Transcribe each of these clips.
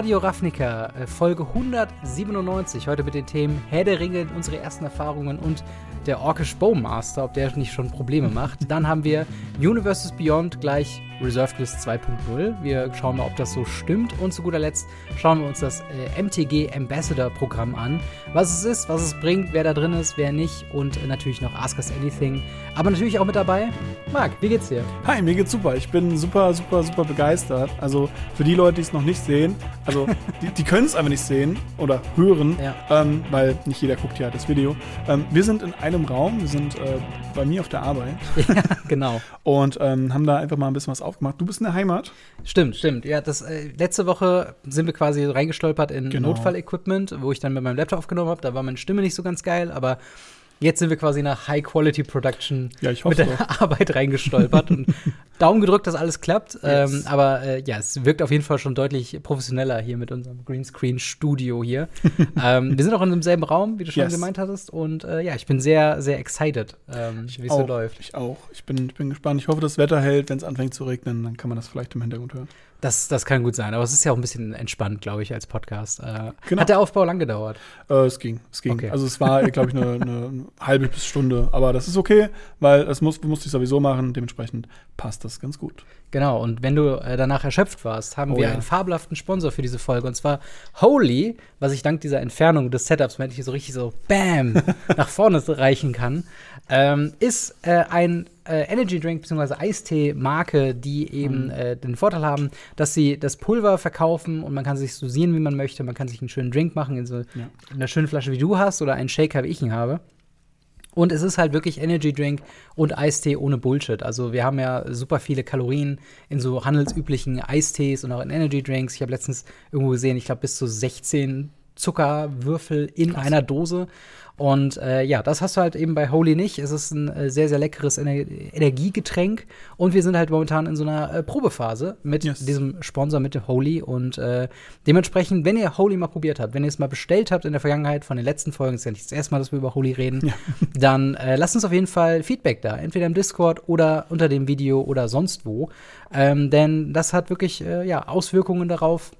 Radio Ravnica, äh, Folge 197. Heute mit den Themen Herr der Ringe, unsere ersten Erfahrungen und der Orkish Bowmaster, ob der nicht schon Probleme macht. Dann haben wir Universes Beyond gleich Reserved List 2.0. Wir schauen mal, ob das so stimmt. Und zu guter Letzt schauen wir uns das äh, MTG Ambassador Programm an. Was es ist, was es bringt, wer da drin ist, wer nicht. Und äh, natürlich noch Ask Us Anything. Aber natürlich auch mit dabei. Marc, wie geht's dir? Hi, mir geht's super. Ich bin super, super, super begeistert. Also für die Leute, die es noch nicht sehen, also die, die können es einfach nicht sehen oder hören, Ja. ähm, weil nicht jeder guckt ja das Video. Ähm, wir sind in einem Raum, wir sind äh, bei mir auf der Arbeit ja, genau. und ähm, haben da einfach mal ein bisschen was aufgemacht. Du bist in der Heimat. Stimmt, stimmt. Ja, das äh, letzte Woche sind wir quasi reingestolpert in Genau. Notfallequipment, wo ich dann mit meinem Laptop aufgenommen habe. Da war meine Stimme nicht so ganz geil, aber jetzt sind wir quasi nach High Quality Production Ja, mit der Arbeit reingestolpert und Daumen gedrückt, dass alles klappt. Ähm, Yes. aber äh, ja, es wirkt auf jeden Fall schon deutlich professioneller hier mit unserem Greenscreen-Studio hier. ähm, wir sind auch in demselben Raum, wie du schon Yes. gemeint hattest. Und äh, ja, ich bin sehr, sehr excited, ähm, wie es so läuft. Ich auch. Ich bin, ich bin gespannt. Ich hoffe, das Wetter hält. Wenn es anfängt zu regnen, dann kann man das vielleicht im Hintergrund hören. Das, das kann gut sein, aber es ist ja auch ein bisschen entspannt, glaube ich, als Podcast. Äh, Genau. Hat der Aufbau lang gedauert? Äh, es ging, es ging. Okay. Also es war, glaube ich, eine, eine halbe bis Stunde. Aber das ist okay, weil es muss, musste ich sowieso machen. Dementsprechend passt das ganz gut. Genau, und wenn du äh, danach erschöpft warst, haben Oh wir ja. einen fabelhaften Sponsor für diese Folge. Und zwar Holy, was ich dank dieser Entfernung des Setups, wenn ich so richtig so BAM nach vorne reichen kann, ähm, ist äh, ein äh, Energy Drink bzw. Eistee-Marke, die eben Mhm. äh, den Vorteil haben, dass sie das Pulver verkaufen und man kann sich dosieren, wie man möchte. Man kann sich einen schönen Drink machen in so Ja. einer schönen Flasche, wie du hast, oder einen Shaker, wie ich ihn habe. Und es ist halt wirklich Energy Drink und Eistee ohne Bullshit. Also wir haben ja super viele Kalorien in so handelsüblichen Eistees und auch in Energy Drinks. Ich habe letztens irgendwo gesehen, ich glaube bis zu 16 Zuckerwürfel in einer Dose. Und äh, ja, das hast du halt eben bei Holy nicht. Es ist ein äh, sehr, sehr leckeres Ener Energiegetränk. Und wir sind halt momentan in so einer äh, Probephase mit Yes. diesem Sponsor, mit dem Holy. Und äh, dementsprechend, wenn ihr Holy mal probiert habt, wenn ihr es mal bestellt habt in der Vergangenheit von den letzten Folgen, ist ja nicht das erste Mal, dass wir über Holy reden, Ja. dann äh, lasst uns auf jeden Fall Feedback da. Entweder im Discord oder unter dem Video oder sonst wo. Ähm, denn das hat wirklich äh, ja, Auswirkungen darauf,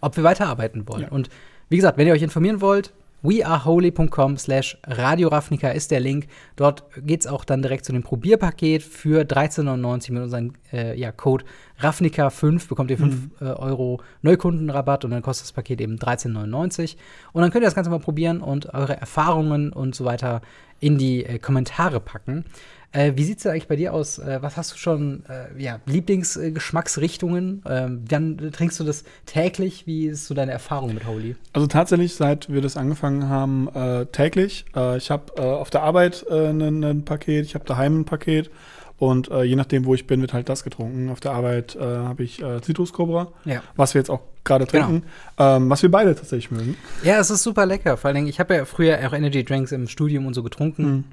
ob wir weiterarbeiten wollen. Ja. Und wie gesagt, wenn ihr euch informieren wollt, weareholy.com slash Radio Ravnica ist der Link. Dort geht's auch dann direkt zu dem Probierpaket für 13,99 mit unserem äh, ja, Code Ravnica5 bekommt ihr 5 äh, Euro Neukundenrabatt und dann kostet das Paket eben 13,99. Und dann könnt ihr das Ganze mal probieren und eure Erfahrungen und so weiter in die äh, Kommentare packen. Äh, wie sieht's denn eigentlich bei dir aus? Äh, was hast du schon, äh, ja, Lieblingsgeschmacksrichtungen? Ähm, dann trinkst du das täglich? Wie ist so deine Erfahrung mit Holy? Also tatsächlich, seit wir das angefangen haben, äh, täglich. Äh, ich habe auf der Arbeit äh, ein ein Paket, ich habe daheim ein Paket. Und äh, je nachdem, wo ich bin, wird halt das getrunken. Auf der Arbeit äh, habe ich äh, Citrus Cobra, Ja. was wir jetzt auch gerade Genau. trinken, ähm, was wir beide tatsächlich mögen. Ja, es ist super lecker. Vor allen Dingen, ich habe ja früher auch Energy Drinks im Studium und so getrunken, Mhm.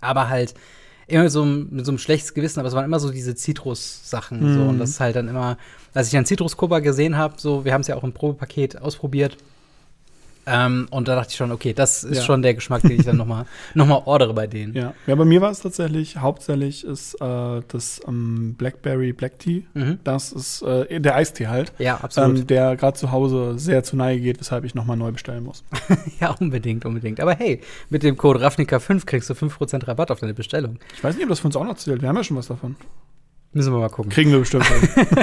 aber halt immer so mit so einem schlechtes Gewissen, aber es waren immer so diese Zitrus-Sachen. So, Mhm. und das ist halt dann immer, als ich dann Citrus Cobra gesehen habe, so, wir haben es ja auch im Probepaket ausprobiert. Ähm, und da dachte ich schon, okay, das ist Ja. schon der Geschmack, den ich dann nochmal noch mal ordere bei denen. Ja. ja, bei mir war es tatsächlich, hauptsächlich ist äh, das ähm, Blackberry Black Tea. Mhm. Das ist äh, der Eistee halt, Ja, absolut. ähm, der gerade zu Hause sehr zu Neige geht, weshalb ich nochmal neu bestellen muss. ja, unbedingt, unbedingt. Aber hey, mit dem Code Ravnica5 kriegst du 5% Rabatt auf deine Bestellung. Ich weiß nicht, ob das für uns auch noch zählt. Wir haben ja schon was davon. Müssen wir mal gucken. Kriegen wir bestimmt.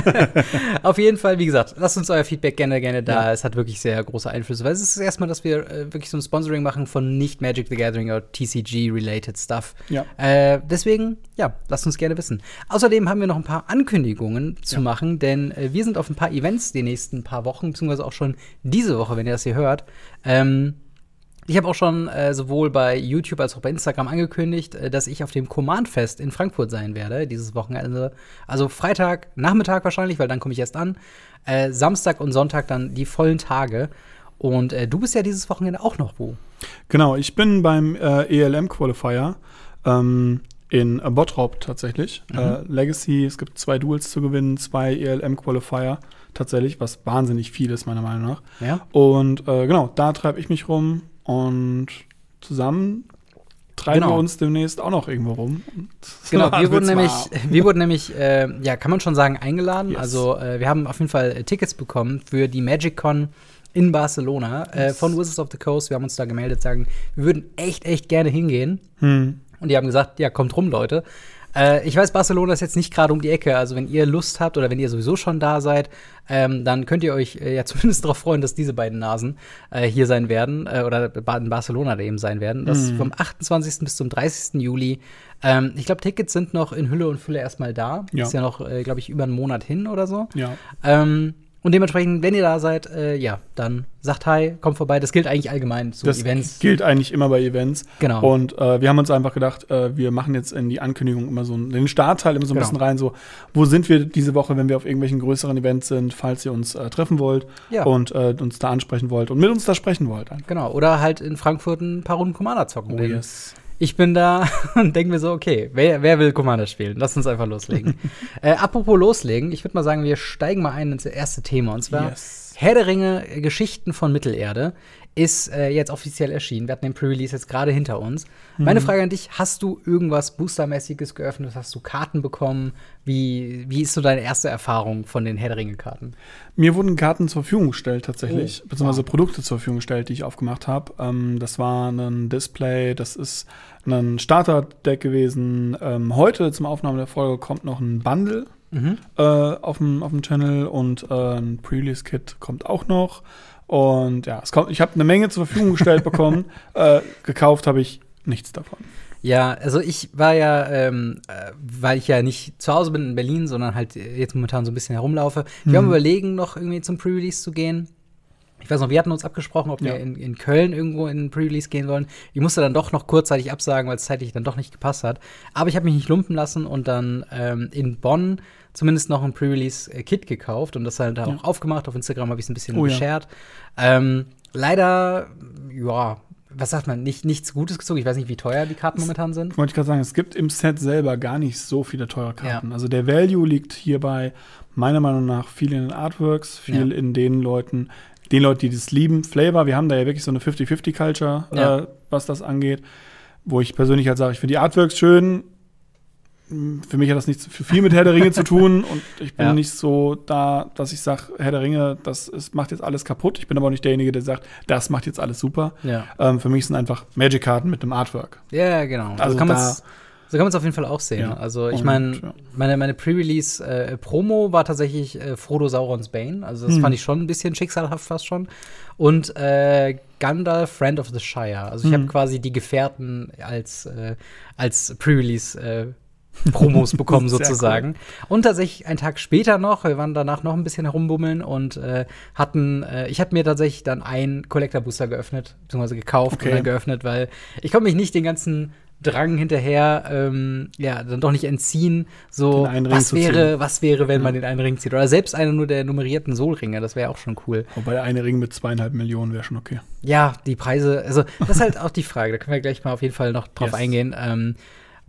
Auf jeden Fall, wie gesagt, lasst uns euer Feedback gerne, gerne da. Ja. Es hat wirklich sehr große Einflüsse, weil es ist das erste Mal, dass wir äh, wirklich so ein Sponsoring machen von nicht Magic the Gathering oder TCG-related Stuff. ja. Äh, deswegen, ja, lasst uns gerne wissen. Außerdem haben wir noch ein paar Ankündigungen zu Ja. machen, denn äh, wir sind auf ein paar Events die nächsten paar Wochen, beziehungsweise auch schon diese Woche, wenn ihr das hier hört. Ähm, ich habe auch schon äh, sowohl bei YouTube als auch bei Instagram angekündigt, äh, dass ich auf dem Command Fest in Frankfurt sein werde, dieses Wochenende. Also Freitag, Nachmittag wahrscheinlich, weil dann komme ich erst an. Äh, Samstag und Sonntag dann die vollen Tage. Und äh, du bist ja dieses Wochenende auch noch wo? Genau, ich bin beim äh, ELM Qualifier ähm, in äh, Bottrop tatsächlich. Äh, Legacy, es gibt zwei Duels zu gewinnen, zwei ELM Qualifier tatsächlich, was wahnsinnig viel ist, meiner Meinung nach. Ja. Und äh, genau, da treibe ich mich rum und zusammen treiben Genau. wir uns demnächst auch noch irgendwo rum. Genau, wir wurden nämlich, wir wurden nämlich, äh, ja, kann man schon sagen, eingeladen. Yes. Also äh, wir haben auf jeden Fall äh, Tickets bekommen für die MagicCon in Barcelona äh, Yes. von Wizards of the Coast. Wir haben uns da gemeldet, sagen, wir würden echt, echt gerne hingehen. Hm. Und die haben gesagt, ja, kommt rum, Leute. Äh, ich weiß, Barcelona ist jetzt nicht gerade um die Ecke. Also, wenn ihr Lust habt oder wenn ihr sowieso schon da seid, ähm, dann könnt ihr euch äh, ja zumindest darauf freuen, dass diese beiden Nasen äh, hier sein werden äh, oder in Barcelona da eben sein werden. Das ist vom 28. bis zum 30. Juli. Ähm, ich glaube, Tickets sind noch in Hülle und Fülle erstmal da. Ja. Ist ja noch, äh, glaube ich, über einen Monat hin oder so. Ja. Ähm, und dementsprechend, wenn ihr da seid, äh, ja, dann sagt Hi, kommt vorbei. Das gilt eigentlich allgemein zu Das Events. gilt eigentlich immer bei Events. Genau. Und äh, wir haben uns einfach gedacht, äh, wir machen jetzt in die Ankündigung immer so einen- den Startteil immer so ein Genau. bisschen rein, so wo sind wir diese Woche, wenn wir auf irgendwelchen größeren Events sind, falls ihr uns äh, treffen wollt Ja. und äh, uns da ansprechen wollt und mit uns da sprechen wollt. Einfach. Genau. Oder halt in Frankfurt ein paar Runden Commander zocken. Oh, yes. Ich bin da und denke mir so, okay, wer, wer will Commander spielen? Lass uns einfach loslegen. äh, apropos loslegen, ich würde mal sagen, wir steigen mal ein ins erste Thema. Und zwar Yes. Herr der Ringe, Geschichten von Mittelerde ist äh, jetzt offiziell erschienen. Wir hatten den Pre-Release jetzt gerade hinter uns. Mhm. Meine Frage an dich, hast du irgendwas Boostermäßiges geöffnet? Hast du Karten bekommen? Wie, wie ist so deine erste Erfahrung von den Herr der Ringe-Karten? Mir wurden Karten zur Verfügung gestellt tatsächlich, Oh, beziehungsweise wow. Produkte zur Verfügung gestellt, die ich aufgemacht habe. Ähm, das war ein Display, das ist ein Starter-Deck gewesen. Ähm, heute zum Aufnahme der Folge kommt noch ein Bundle Mhm. äh, auf dem auf dem Channel und äh, ein Pre-Release-Kit kommt auch noch. Und ja, es kommt, ich habe eine Menge zur Verfügung gestellt bekommen. Äh, gekauft habe ich nichts davon. Ja, also ich war ja, ähm, äh, weil ich ja nicht zu Hause bin in Berlin, sondern halt jetzt momentan so ein bisschen herumlaufe. Wir Mhm. haben überlegen, noch irgendwie zum Pre-Release zu gehen. Ich weiß noch, wir hatten uns abgesprochen, ob Ja. wir in, in Köln irgendwo in Pre-Release gehen wollen. Ich musste dann doch noch kurzzeitig absagen, weil es zeitlich dann doch nicht gepasst hat. Aber ich habe mich nicht lumpen lassen und dann ähm, in Bonn zumindest noch ein Pre-Release-Kit gekauft und das halt da Ja. auch aufgemacht. Auf Instagram habe ich es ein bisschen Oh ja. geshared. Ähm, leider, ja, was sagt man, nicht, nichts Gutes gezogen. Ich weiß nicht, wie teuer die Karten momentan sind. Wollte ich gerade sagen, es gibt im Set selber gar nicht so viele teure Karten. Also der Value liegt hierbei meiner Meinung nach viel in den Artworks, viel Ja. in den Leuten, den Leuten, die das lieben. Flavor, wir haben da ja wirklich so eine 50-50-Culture, Ja. äh, was das angeht. Wo ich persönlich halt sage, ich finde die Artworks schön. Für mich hat das nichts für viel mit Herr der Ringe zu tun und ich bin Ja. nicht so da, dass ich sage, Herr der Ringe, das ist, macht jetzt alles kaputt. Ich bin aber auch nicht derjenige, der sagt, das macht jetzt alles super. Ja. Ähm, für mich sind einfach Magic-Karten mit einem Artwork. Ja, genau. Also so kann so kann man es auf jeden Fall auch sehen. Ja. Also ich Und, meine, ja. meine, meine Pre-Release-Promo war tatsächlich äh, Frodo Saurons Bane. Also das Hm. fand ich schon ein bisschen schicksalhaft fast schon. Und äh, Gandalf, Friend of the Shire. Also ich Hm. habe quasi die Gefährten als, äh, als Pre-Release äh, Promos bekommen sozusagen. Und tatsächlich einen Tag später noch, wir waren danach noch ein bisschen herumbummeln und äh, hatten, äh, ich habe mir tatsächlich dann einen Collector Booster geöffnet, beziehungsweise gekauft Okay. und dann geöffnet, weil ich konnte mich nicht den ganzen Drang hinterher, ähm, ja, dann doch nicht entziehen, so, was wäre, was wäre, wenn Ja. man den einen Ring zieht. Oder selbst einer nur der nummerierten Soul-Ringe, das wäre auch schon cool. Wobei der eine Ring mit zweieinhalb Millionen wäre schon okay. Ja, die Preise, also das ist halt auch die Frage, da können wir gleich mal auf jeden Fall noch drauf Yes. eingehen. Ähm,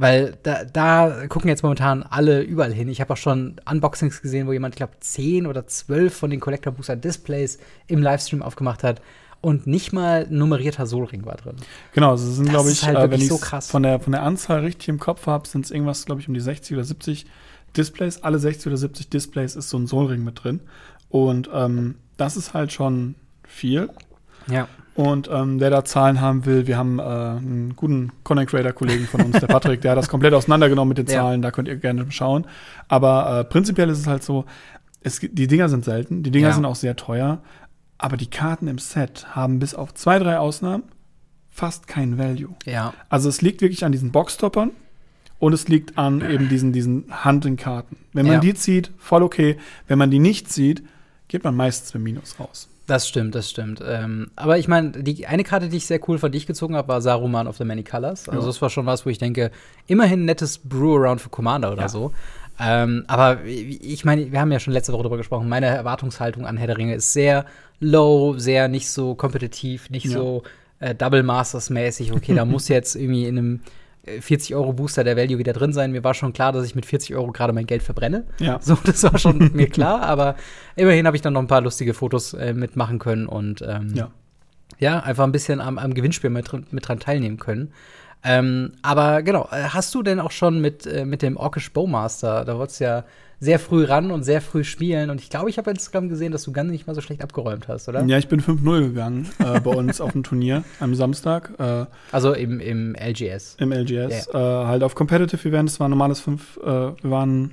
weil da, da gucken jetzt momentan alle überall hin. Ich habe auch schon Unboxings gesehen, wo jemand, ich glaube, 10 oder 12 von den Collector Booster Displays im Livestream aufgemacht hat und nicht mal ein nummerierter Soul-Ring war drin. Genau, also es sind, Das glaube ist ich, halt äh, wenn ich so krass. von der, von der Anzahl richtig im Kopf habe, sind es irgendwas, glaube ich, um die 60 oder 70 Displays. Alle 60 oder 70 Displays ist so ein Soul-Ring mit drin. Und ähm, das ist halt schon viel. Ja. Und ähm, der da Zahlen haben will, wir haben äh, einen guten Content Creator Kollegen von uns, der Patrick, der hat das komplett auseinandergenommen mit den Ja. Zahlen, da könnt ihr gerne schauen. Aber äh, prinzipiell ist es halt so, es, die Dinger sind selten, die Dinger Ja. sind auch sehr teuer, aber die Karten im Set haben bis auf zwei, drei Ausnahmen fast kein Value. Ja. Also es liegt wirklich an diesen Boxstoppern und es liegt an eben diesen, diesen Hunting-Karten. Wenn man Ja. die zieht, voll okay. Wenn man die nicht zieht, geht man meistens mit Minus raus. Das stimmt, das stimmt. Ähm, aber ich meine, die eine Karte, die ich sehr cool von dich gezogen habe, war Saruman of the Many Colors. Also Ja. das war schon was, wo ich denke, immerhin ein nettes Brew-Around für Commander oder Ja. so. Ähm, aber ich meine, wir haben ja schon letzte Woche darüber gesprochen, meine Erwartungshaltung an Herr der Ringe ist sehr low, sehr nicht so kompetitiv, nicht Ja. so äh, Double Masters mäßig. Okay, da muss jetzt irgendwie in einem 40 Euro Booster der Value wieder drin sein. Mir war schon klar, dass ich mit 40 Euro gerade mein Geld verbrenne. Ja. So, das war schon mir klar, aber immerhin habe ich dann noch ein paar lustige Fotos äh, mitmachen können und ähm, Ja. ja, einfach ein bisschen am, am Gewinnspiel mit, mit dran teilnehmen können. Ähm, aber genau, äh, hast du denn auch schon mit, äh, mit dem Orkish Bowmaster, da wolltest du ja sehr früh ran und sehr früh spielen. Und ich glaube, ich habe bei Instagram gesehen, dass du gar nicht mal so schlecht abgeräumt hast, oder? Ja, ich bin 5-0 gegangen äh, bei uns auf dem Turnier am Samstag. Äh, also im, im LGS. Im LGS. Yeah. Äh, halt auf Competitive Events war normales 5, äh, wir waren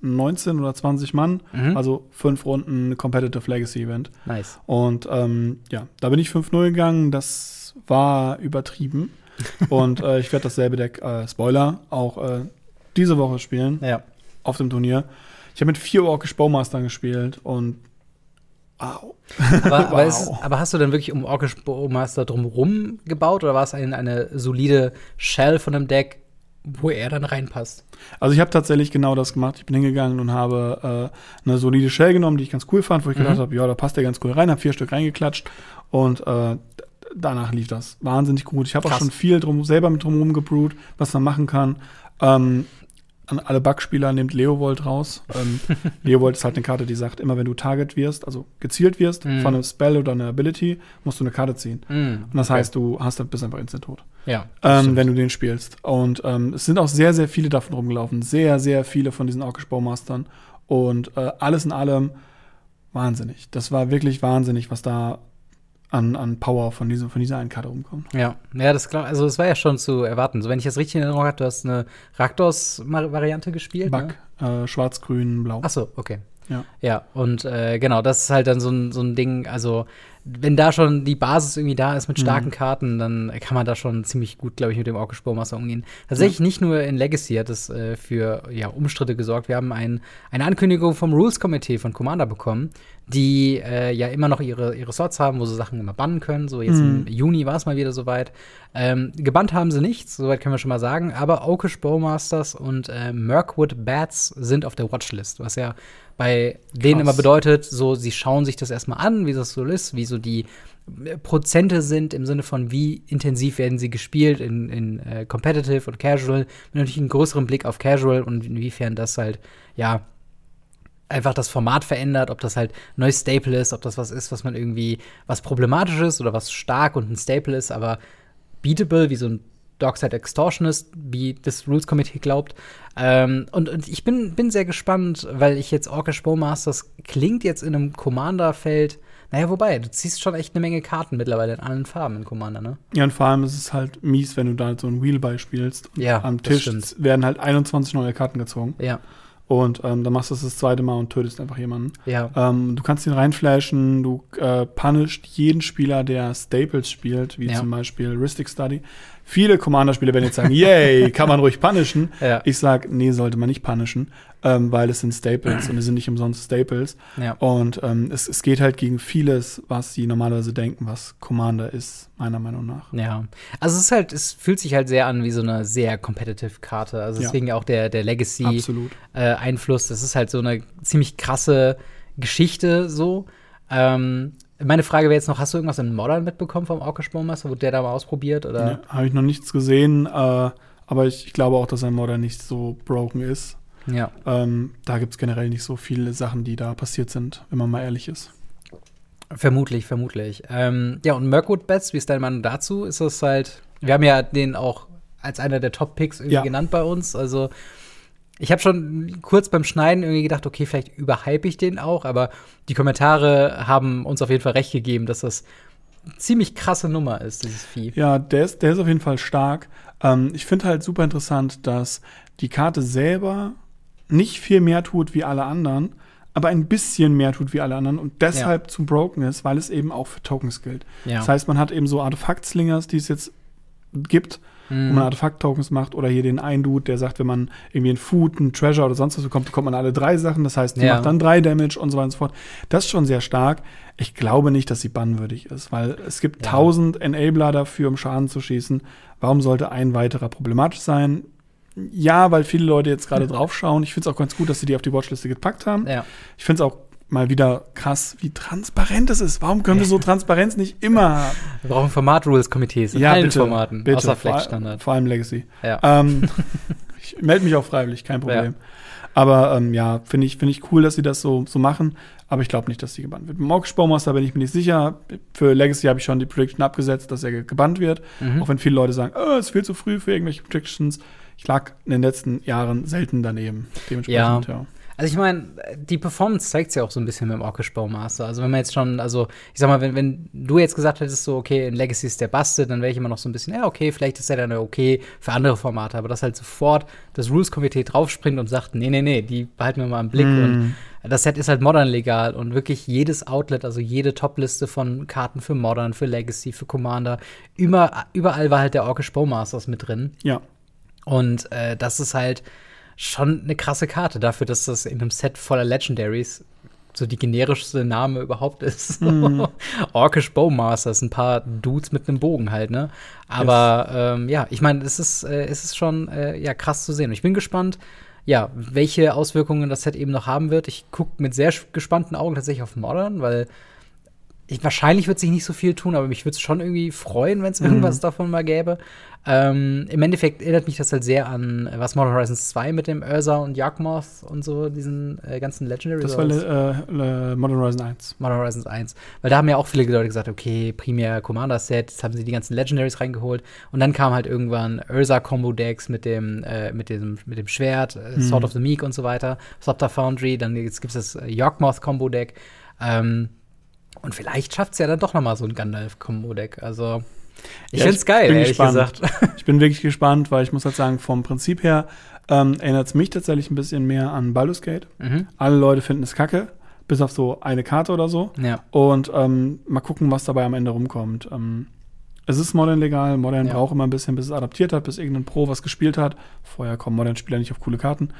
19 oder 20 Mann, mhm. also fünf Runden Competitive Legacy Event. Nice. Und ähm, ja, da bin ich 5-0 gegangen. Das war übertrieben. und äh, ich werde dasselbe Deck, äh, Spoiler, auch diese Woche spielen. Ja. Auf dem Turnier. Ich habe mit vier Orkish Bowmastern gespielt und Au. Aber, aber, ist, aber, hast du denn wirklich um Orkish Bowmaster drumherum gebaut oder war es eine, eine solide Shell von einem Deck, wo er dann reinpasst. Also ich habe tatsächlich genau das gemacht. Ich bin hingegangen und habe äh, eine solide Shell genommen, die ich ganz cool fand, wo ich mhm. gedacht habe, ja, da passt der ganz cool rein, habe vier Stück reingeklatscht und äh, danach lief das wahnsinnig gut. Ich habe auch schon viel drum, selber mit drumherum gebrüht, was man machen kann. Ähm, an alle Bugspieler nehmt Leovold raus. Ähm, Leovold ist halt eine Karte, die sagt, immer wenn du Target wirst, also gezielt wirst mm. von einem Spell oder einer Ability, musst du eine Karte ziehen. Mm, und das okay. heißt, du hast halt bis einfach instant tot. Ja. Ähm, wenn du den spielst. Und ähm, es sind auch sehr, sehr viele davon rumgelaufen. Sehr, sehr viele von diesen Orkish Baumastern. Und äh, alles in allem wahnsinnig. Das war wirklich wahnsinnig, was da an, an Power von, diesem, von dieser einen Karte rumkommt. Ja, ja, das klar. Also es war ja schon zu erwarten. So, wenn ich das richtig in Erinnerung habe, du hast eine Raktos-Variante gespielt. Bug, ne? äh, schwarz, grün, blau. Ach so, okay. Ja. Ja, und äh, genau, das ist halt dann so ein, so ein Ding, also wenn da schon die Basis irgendwie da ist mit starken mhm. Karten, dann kann man da schon ziemlich gut, glaube ich, mit dem Orkish Bowmaster umgehen. Tatsächlich ja. nicht nur in Legacy hat es äh, für ja, Umstritte gesorgt. Wir haben ein, eine Ankündigung vom Rules Committee von Commander bekommen, die äh, ja immer noch ihre, ihre Slots haben, wo sie Sachen immer bannen können. So jetzt mhm. im Juni war es mal wieder soweit. Ähm, gebannt haben sie nichts, soweit können wir schon mal sagen. Aber Okish Bowmasters und äh, Mirkwood Bats sind auf der Watchlist, was ja bei Krass. denen immer bedeutet, so sie schauen sich das erstmal an, wie das so ist, wie so die äh, Prozente sind im Sinne von, wie intensiv werden sie gespielt in, in äh, Competitive und Casual, mit natürlich einen größeren Blick auf Casual und inwiefern das halt, ja, einfach das Format verändert, ob das halt neues Staple ist, ob das was ist, was man irgendwie was problematisch ist oder was stark und ein Staple ist, aber beatable, wie so ein Darkside Extortionist, wie das Rules Committee glaubt. Ähm, und, und, ich bin, bin sehr gespannt, weil ich jetzt Orkish Bowmasters klingt jetzt in einem Commander-Feld. Naja, wobei, du ziehst schon echt eine Menge Karten mittlerweile in allen Farben in Commander, ne? Ja, und vor allem ist es halt mies, wenn du da so ein Wheelby spielst. Ja, am Tisch werden halt 21 neue Karten gezogen. Ja. Und ähm, dann machst du es das zweite Mal und tötest einfach jemanden. Ja. Ähm, du kannst ihn reinflashen, du äh, punished jeden Spieler, der Staples spielt, wie ja. zum Beispiel Ristic Study. Viele Commander-Spieler werden jetzt sagen, yay, kann man ruhig punishen. Ja. Ich sag, nee, sollte man nicht punishen, ähm, weil es sind Staples und es sind nicht umsonst Staples. Ja. Und ähm, es, es geht halt gegen vieles, was sie normalerweise denken, was Commander ist, meiner Meinung nach. Ja. Also es ist halt, es fühlt sich halt sehr an wie so eine sehr competitive Karte. Also deswegen ja auch der, der Legacy-Einfluss. Äh, das ist halt so eine ziemlich krasse Geschichte so. Ähm, meine Frage wäre jetzt noch, hast du irgendwas in Modern mitbekommen vom Orkish Bowmaster? Wurde der da mal ausprobiert? Oder? Habe ich noch nichts gesehen, äh, aber ich, ich, glaube auch, dass ein Modern nicht so broken ist. Ja. Ähm, da gibt es generell nicht so viele Sachen, die da passiert sind, wenn man mal ehrlich ist. Vermutlich, vermutlich. Ähm, ja, und Mirkwood Bets, wie ist dein Meinung dazu? Ist das halt, wir haben ja den auch als einer der Top-Picks irgendwie ja. genannt bei uns. Also ich habe schon kurz beim Schneiden irgendwie gedacht, okay, vielleicht überhype ich den auch, aber die Kommentare haben uns auf jeden Fall recht gegeben, dass das eine ziemlich krasse Nummer ist, dieses Vieh. Ja, der ist, der ist auf jeden Fall stark. Ähm, ich finde halt super interessant, dass die Karte selber nicht viel mehr tut wie alle anderen, aber ein bisschen mehr tut wie alle anderen und deshalb ja. zum Broken ist, weil es eben auch für Tokens gilt. Ja. Das heißt, man hat eben so Artefakt-Slingers, die es jetzt gibt, mhm. wo man Artefakt-Tokens macht oder hier den einen Dude, der sagt, wenn man irgendwie ein Food, ein Treasure oder sonst was bekommt, bekommt man alle drei Sachen. Das heißt, die ja. macht dann drei Damage und so weiter und so fort. Das ist schon sehr stark. Ich glaube nicht, dass sie bannwürdig ist, weil es gibt ja. tausend Enabler dafür, um Schaden zu schießen. Warum sollte ein weiterer problematisch sein? Ja, weil viele Leute jetzt gerade draufschauen. Ich finde es auch ganz gut, dass sie die auf die Watchliste gepackt haben. Ja. Ich finde es auch mal wieder krass, wie transparent es ist. Warum können wir so Transparenz nicht immer haben? Wir brauchen Format-Rules-Komitees in ja, allen bitte, Formaten, bitte. außer Flex-Standard. Vor, allem Legacy. Ja. Ähm, Ich melde mich auch freiwillig, kein Problem. Ja. Aber ähm, ja, finde ich, find ich cool, dass sie das so, so machen. Aber ich glaube nicht, dass sie gebannt wird. Beim Orkish Bowmaster bin ich mir nicht sicher. Für Legacy habe ich schon die Prediction abgesetzt, dass er gebannt wird. Mhm. Auch wenn viele Leute sagen, oh, es ist viel zu früh für irgendwelche Predictions. Ich lag in den letzten Jahren selten daneben. Dementsprechend, ja. ja. Also ich meine, die Performance zeigt ja auch so ein bisschen mit dem Orkish Bowmaster. Also wenn man jetzt schon, also ich sag mal, wenn, wenn du jetzt gesagt hättest, so, okay, in Legacy ist der Bastet, dann wäre ich immer noch so ein bisschen, ja, okay, vielleicht ist er dann okay für andere Formate, aber dass halt sofort das Rules-Komitee draufspringt und sagt, nee, nee, nee, die behalten wir mal im Blick mm. und das Set ist halt Modern legal und wirklich jedes Outlet, also jede Topliste von Karten für Modern, für Legacy, für Commander, immer, überall war halt der Orkish Bowmasters mit drin. Ja. Und äh, das ist halt schon eine krasse Karte dafür, dass das in einem Set voller Legendaries so die generischste Name überhaupt ist. Mhm. Orkish Bowmasters, ein paar Dudes mit einem Bogen halt, ne? Aber yes. ähm, ja, ich meine, es ist, äh, es ist schon äh, ja, krass zu sehen. Und ich bin gespannt, ja, welche Auswirkungen das Set eben noch haben wird. Ich gucke mit sehr gespannten Augen tatsächlich auf Modern, weil ich, wahrscheinlich wird sich nicht so viel tun, aber mich würde es schon irgendwie freuen, wenn es mhm. irgendwas davon mal gäbe. Ähm, Im Endeffekt erinnert mich das halt sehr an äh, was Modern Horizons 2 mit dem Ursa und Yakmoth und so, diesen äh, ganzen Legendary. Das war äh, Modern Horizons 1. Modern Horizons 1. Weil da haben ja auch viele Leute gesagt, okay, primär Commander-Set, jetzt haben sie die ganzen Legendaries reingeholt. Und dann kam halt irgendwann Ursa-Combo-Decks mit dem, äh, mit dem, mit dem Schwert, äh, mhm. Sword of the Meek und so weiter, Sopter Foundry, dann jetzt gibt es das äh, Yorkmoth-Combo-Deck. Ähm, und vielleicht schafft es ja dann doch noch mal so ein Gandalf-Combo-Deck. Also ich ja, finde es geil, ehrlich gespannt. gesagt. Ich bin wirklich gespannt, weil ich muss halt sagen, vom Prinzip her ähm, erinnert es mich tatsächlich ein bisschen mehr an Baldur's Gate. Mhm. Alle Leute finden es kacke, bis auf so eine Karte oder so. Ja. Und ähm, mal gucken, was dabei am Ende rumkommt. Ähm, es ist Modern legal. Modern ja. braucht immer ein bisschen, bis es adaptiert hat, bis irgendein Pro was gespielt hat. Vorher kommen Modern-Spieler nicht auf coole Karten.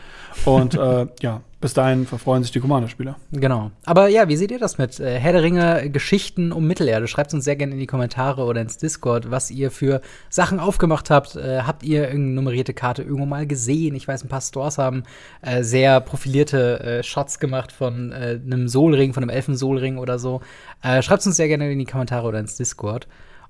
Und äh, ja, bis dahin verfreuen sich die Commander-Spieler. Genau. Aber ja, wie seht ihr das mit äh, Herr der Ringe, Geschichten um Mittelerde? Schreibt uns sehr gerne in die Kommentare oder ins Discord, was ihr für Sachen aufgemacht habt. Äh, habt ihr irgendeine nummerierte Karte irgendwo mal gesehen? Ich weiß, ein paar Stores haben äh, sehr profilierte äh, Shots gemacht von äh, einem Solring, von einem Elfen-Solring oder so. Schreibt uns sehr gerne in die Kommentare oder ins Discord.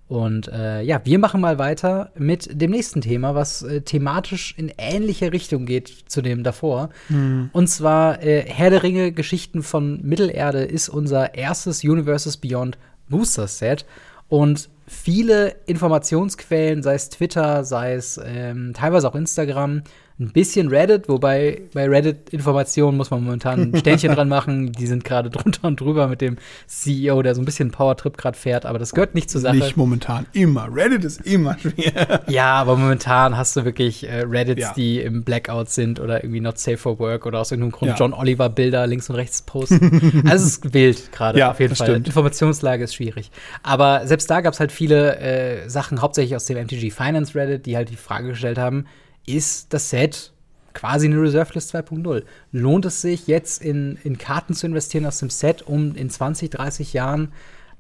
Und äh, ja, wir machen mal weiter mit dem nächsten Thema, was äh, thematisch in ähnliche Richtung geht zu dem davor. Mhm. Und zwar äh, Herr der Ringe Geschichten von Mittelerde ist unser erstes Universes Beyond Booster Set. Und viele Informationsquellen, sei es Twitter, sei es ähm, teilweise auch Instagram, ein bisschen Reddit, wobei bei Reddit-Informationen muss man momentan ein Sternchen dran machen. Die sind gerade drunter und drüber mit dem CEO, der so ein bisschen Powertrip gerade fährt, aber das gehört nicht zur Sache. Nicht momentan, immer. Reddit ist immer schwer. ja, aber momentan hast du wirklich äh, Reddits, ja. die im Blackout sind oder irgendwie not safe for work oder aus irgendeinem Grund ja. John Oliver Bilder links und rechts posten. also es ist wild gerade ja, auf jeden Fall. Stimmt. Informationslage ist schwierig. Aber selbst da gab es halt viele äh, Sachen, hauptsächlich aus dem MTG Finance Reddit, die halt die Frage gestellt haben, ist das Set quasi eine Reserve List 2.0. Lohnt es sich jetzt in, in Karten zu investieren aus dem Set, um in 20, 30 Jahren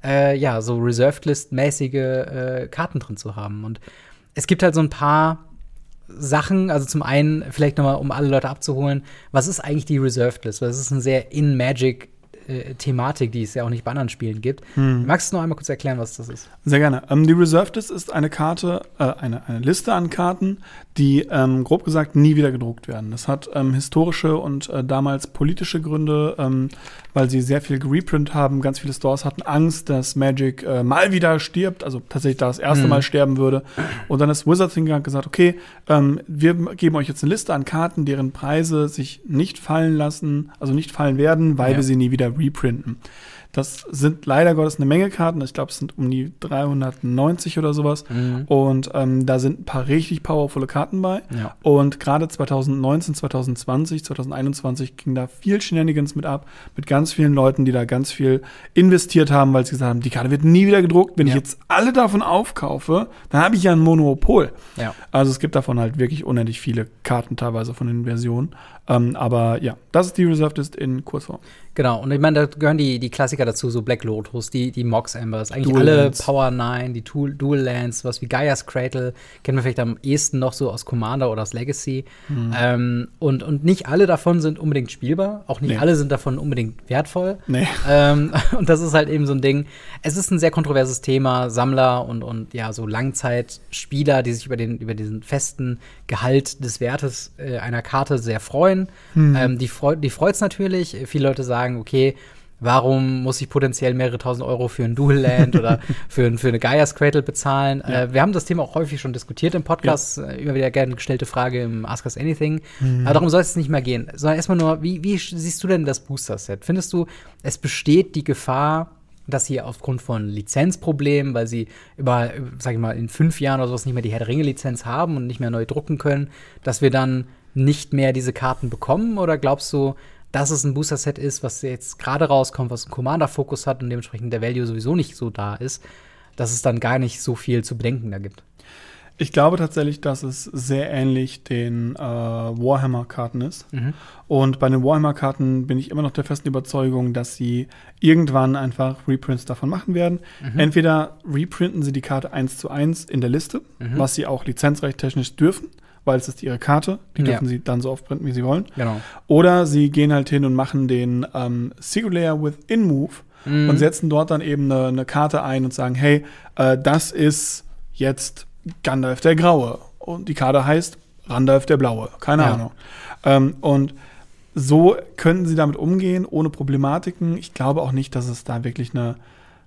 äh, ja so Reserve List mäßige äh, Karten drin zu haben? Und es gibt halt so ein paar Sachen, also zum einen vielleicht nochmal, um alle Leute abzuholen, was ist eigentlich die Reserved List? Das ist ein sehr in Magic äh, Thematik, die es ja auch nicht bei anderen Spielen gibt. Hm. Magst du noch einmal kurz erklären, was das ist? Sehr gerne. Ähm, die Reserved List ist eine Karte, äh, eine, eine Liste an Karten, die ähm, grob gesagt nie wieder gedruckt werden. Das hat ähm, historische und äh, damals politische Gründe, ähm, weil sie sehr viel gereprint haben. Ganz viele Stores hatten Angst, dass Magic äh, mal wieder stirbt, also tatsächlich da das erste hm. Mal sterben würde. Und dann ist Wizards hingegangen und gesagt, okay, ähm, wir geben euch jetzt eine Liste an Karten, deren Preise sich nicht fallen lassen, also nicht fallen werden, weil ja. wir sie nie wieder reprinten. Das sind leider Gottes eine Menge Karten. Ich glaube, es sind um die 390 oder sowas. Mhm. Und ähm, da sind ein paar richtig powervolle Karten bei. Ja. Und gerade 2019, 2020, 2021 ging da viel Shenanigans mit ab. Mit ganz vielen Leuten, die da ganz viel investiert haben, weil sie gesagt haben, die Karte wird nie wieder gedruckt. Wenn ja. ich jetzt alle davon aufkaufe, dann habe ich ja ein Monopol. Ja. Also es gibt davon halt wirklich unendlich viele Karten teilweise von den Versionen. Ähm, aber ja, das ist die Reserved List in Kurzform. Genau, und ich meine, da gehören die, die Klassiker dazu, so Black Lotus, die, die Mox Embers, eigentlich Dual alle Lands. Power 9, die Dual, Dual Lands, was wie Gaia's Cradle, kennen wir vielleicht am ehesten noch so aus Commander oder aus Legacy. Mhm. Ähm, und, und nicht alle davon sind unbedingt spielbar, auch nicht Nee. alle sind davon unbedingt wertvoll. Nee. Ähm, und das ist halt eben so ein Ding. Es ist ein sehr kontroverses Thema, Sammler und, und ja, so Langzeitspieler, die sich über, den, über diesen festen Gehalt des Wertes äh, einer Karte sehr freuen. Ähm, die freu die freut es natürlich. Viele Leute sagen, okay, warum muss ich potenziell mehrere tausend Euro für ein Dual Land oder für, ein- für eine Gaia's Cradle bezahlen? Ja. Äh, wir haben das Thema auch häufig schon diskutiert im Podcast. Äh, immer wieder gerne gestellte Frage im Ask Us Anything. Aber darum soll es nicht mehr gehen. Sondern erstmal nur, wie, wie siehst du denn das Booster-Set? Findest du, es besteht die Gefahr, dass sie aufgrund von Lizenzproblemen, weil sie über, sag ich mal, in fünf Jahren oder sowas nicht mehr die Herr der Ringe-Lizenz haben und nicht mehr neu drucken können, dass wir dann nicht mehr diese Karten bekommen? Oder glaubst du, dass es ein Booster-Set ist, was jetzt gerade rauskommt, was einen Commander-Fokus hat und dementsprechend der Value sowieso nicht so da ist, dass es dann gar nicht so viel zu bedenken da gibt? Ich glaube tatsächlich, dass es sehr ähnlich den äh, Warhammer-Karten ist. Mhm. Und bei den Warhammer-Karten bin ich immer noch der festen Überzeugung, dass sie irgendwann einfach Reprints davon machen werden. Mhm. Entweder reprinten sie die Karte eins zu eins in der Liste, Mhm. was sie auch lizenzrechttechnisch dürfen, weil es ist ihre Karte. Die Ja. dürfen sie dann so oft printen, wie sie wollen. Genau. Oder sie gehen halt hin und machen den ähm, Secret Layer Within Move Mhm. und setzen dort dann eben eine, eine Karte ein und sagen, hey, äh, das ist jetzt Gandalf der Graue. Und die Karte heißt Randalf der Blaue. Keine Ja. Ahnung. Ähm, und so könnten sie damit umgehen, ohne Problematiken. Ich glaube auch nicht, dass es da wirklich eine,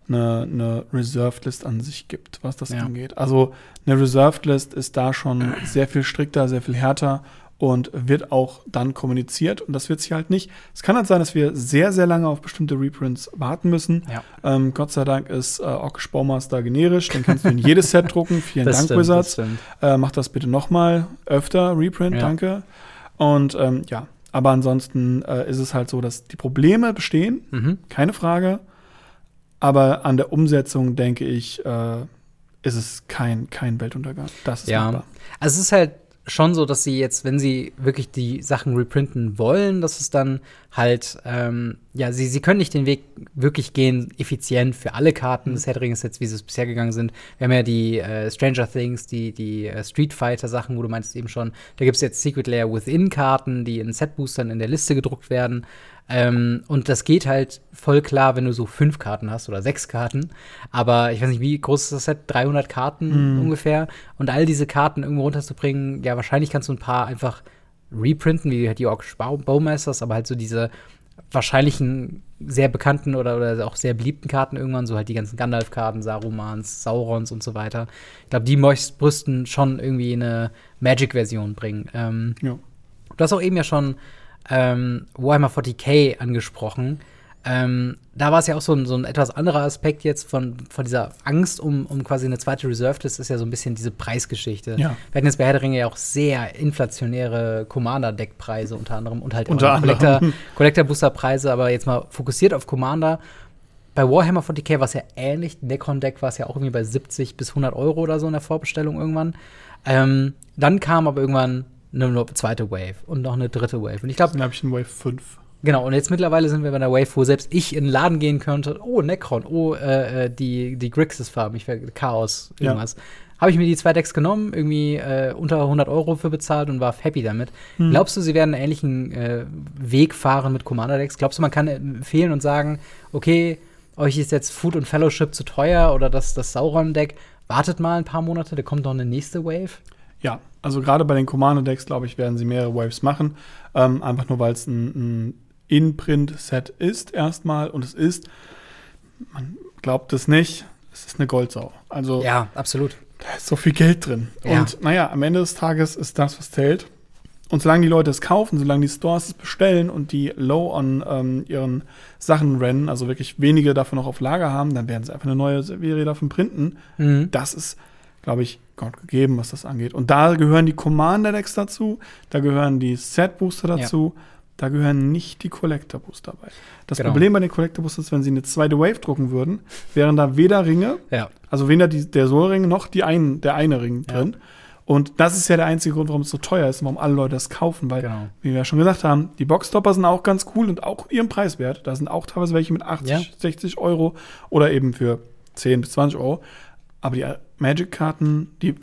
eine, eine Reserved List an sich gibt, was das Ja. angeht. Also eine Reserved List ist da schon sehr viel strikter, sehr viel härter und wird auch dann kommuniziert. Und das wird sich halt nicht. Es kann halt sein, dass wir sehr, sehr lange auf bestimmte Reprints warten müssen. Ja. Ähm, Gott sei Dank ist äh, Orkish Baumaster generisch. Den kannst du in jedes Set drucken. Vielen Das Dank, stimmt, Wizards. Äh, macht das bitte noch mal öfter, Reprint, Ja. danke. Und ähm, ja, aber ansonsten äh, ist es halt so, dass die Probleme bestehen, Mhm. keine Frage. Aber an der Umsetzung, denke ich, äh, ist es kein, kein Weltuntergang. Das ist Ja. machbar. Also es ist halt schon so, dass sie jetzt, wenn sie wirklich die Sachen reprinten wollen, dass es dann halt, ähm, ja, sie, sie können nicht den Weg wirklich gehen, effizient für alle Karten des Herr Ringe-Sets, wie sie es bisher gegangen sind. Wir haben ja die äh, Stranger Things, die, die äh, Street Fighter-Sachen, wo du meinst eben schon, da gibt es jetzt Secret Layer Within-Karten, die in Set-Boostern in der Liste gedruckt werden. Ähm, und das geht halt voll klar, wenn du so fünf Karten hast oder sechs Karten. Aber ich weiß nicht, wie groß ist das Set? 300 Karten Mhm. ungefähr. Und all diese Karten irgendwo runterzubringen, ja, wahrscheinlich kannst du ein paar einfach reprinten, wie halt die Orkish Bau Baumasters, aber halt so diese wahrscheinlichen sehr bekannten oder, oder auch sehr beliebten Karten irgendwann, so halt die ganzen Gandalf-Karten, Sarumans, Saurons und so weiter. Ich glaube, die möchten brüsten schon irgendwie eine Magic-Version bringen. Ähm, Ja. Du hast auch eben ja schon ähm, Warhammer 40k angesprochen. Ähm, da war es ja auch so ein, so ein etwas anderer Aspekt jetzt von, von dieser Angst um, um quasi eine zweite Reserve List, ist ja so ein bisschen diese Preisgeschichte. Ja. Wir hatten jetzt bei Herr der Ringe ja auch sehr inflationäre Commander-Deck-Preise unter anderem und halt Unter auch anderem. Collector- Collector-Booster-Preise, aber jetzt mal fokussiert auf Commander. Bei Warhammer 40k war es ja ähnlich. Necron-Deck war es ja auch irgendwie bei 70 bis 100 Euro oder so in der Vorbestellung irgendwann. Ähm, dann kam aber irgendwann eine, zweite Wave und noch eine dritte Wave. Und ich glaube, Dann habe ich einen Wave 5. Genau, und jetzt mittlerweile sind wir bei einer Wave, wo selbst ich in den Laden gehen könnte. Oh, Necron, oh, äh, äh, die, die Grixis-Farben, ich wäre Chaos, Ja. irgendwas. Habe ich mir die zwei Decks genommen, irgendwie äh, unter 100 Euro für bezahlt und war happy damit. Glaubst du, sie werden einen ähnlichen äh, Weg fahren mit Commander-Decks? Glaubst du, man kann empfehlen und sagen, okay, euch ist jetzt Food und Fellowship zu teuer oder das, das Sauron-Deck, wartet mal ein paar Monate, da kommt noch eine nächste Wave? Ja, also gerade bei den Commander-Decks, glaube ich, werden sie mehrere Waves machen. Ähm, einfach nur, weil es ein, ein In-Print-Set ist erstmal. Und es ist, man glaubt es nicht, es ist eine Goldsau. Also Ja, absolut. da ist so viel Geld drin. Ja. Und naja, am Ende des Tages ist das, was zählt. Und solange die Leute es kaufen, solange die Stores es bestellen und die low on ähm, ihren Sachen rennen, also wirklich wenige davon noch auf Lager haben, dann werden sie einfach eine neue Serie davon printen. Mhm. Das ist, glaube ich, Gott gegeben, was das angeht. Und da gehören die Commander-Decks dazu, da gehören die Set-Booster dazu, da gehören nicht die Collector-Booster bei. Das Genau. Problem bei den Collector-Boosters ist, wenn sie eine zweite Wave drucken würden, wären da weder Ringe, Ja. also weder die, der Soul-Ring noch die ein, der eine Ring Ja. drin. Und das ist ja der einzige Grund, warum es so teuer ist und warum alle Leute das kaufen, weil, Genau. wie wir ja schon gesagt haben, die Boxstopper sind auch ganz cool und auch ihren Preis wert. Da sind auch teilweise welche mit 80, Ja. 60 Euro oder eben für 10 bis 20 Euro. Aber die Magic-Karten, die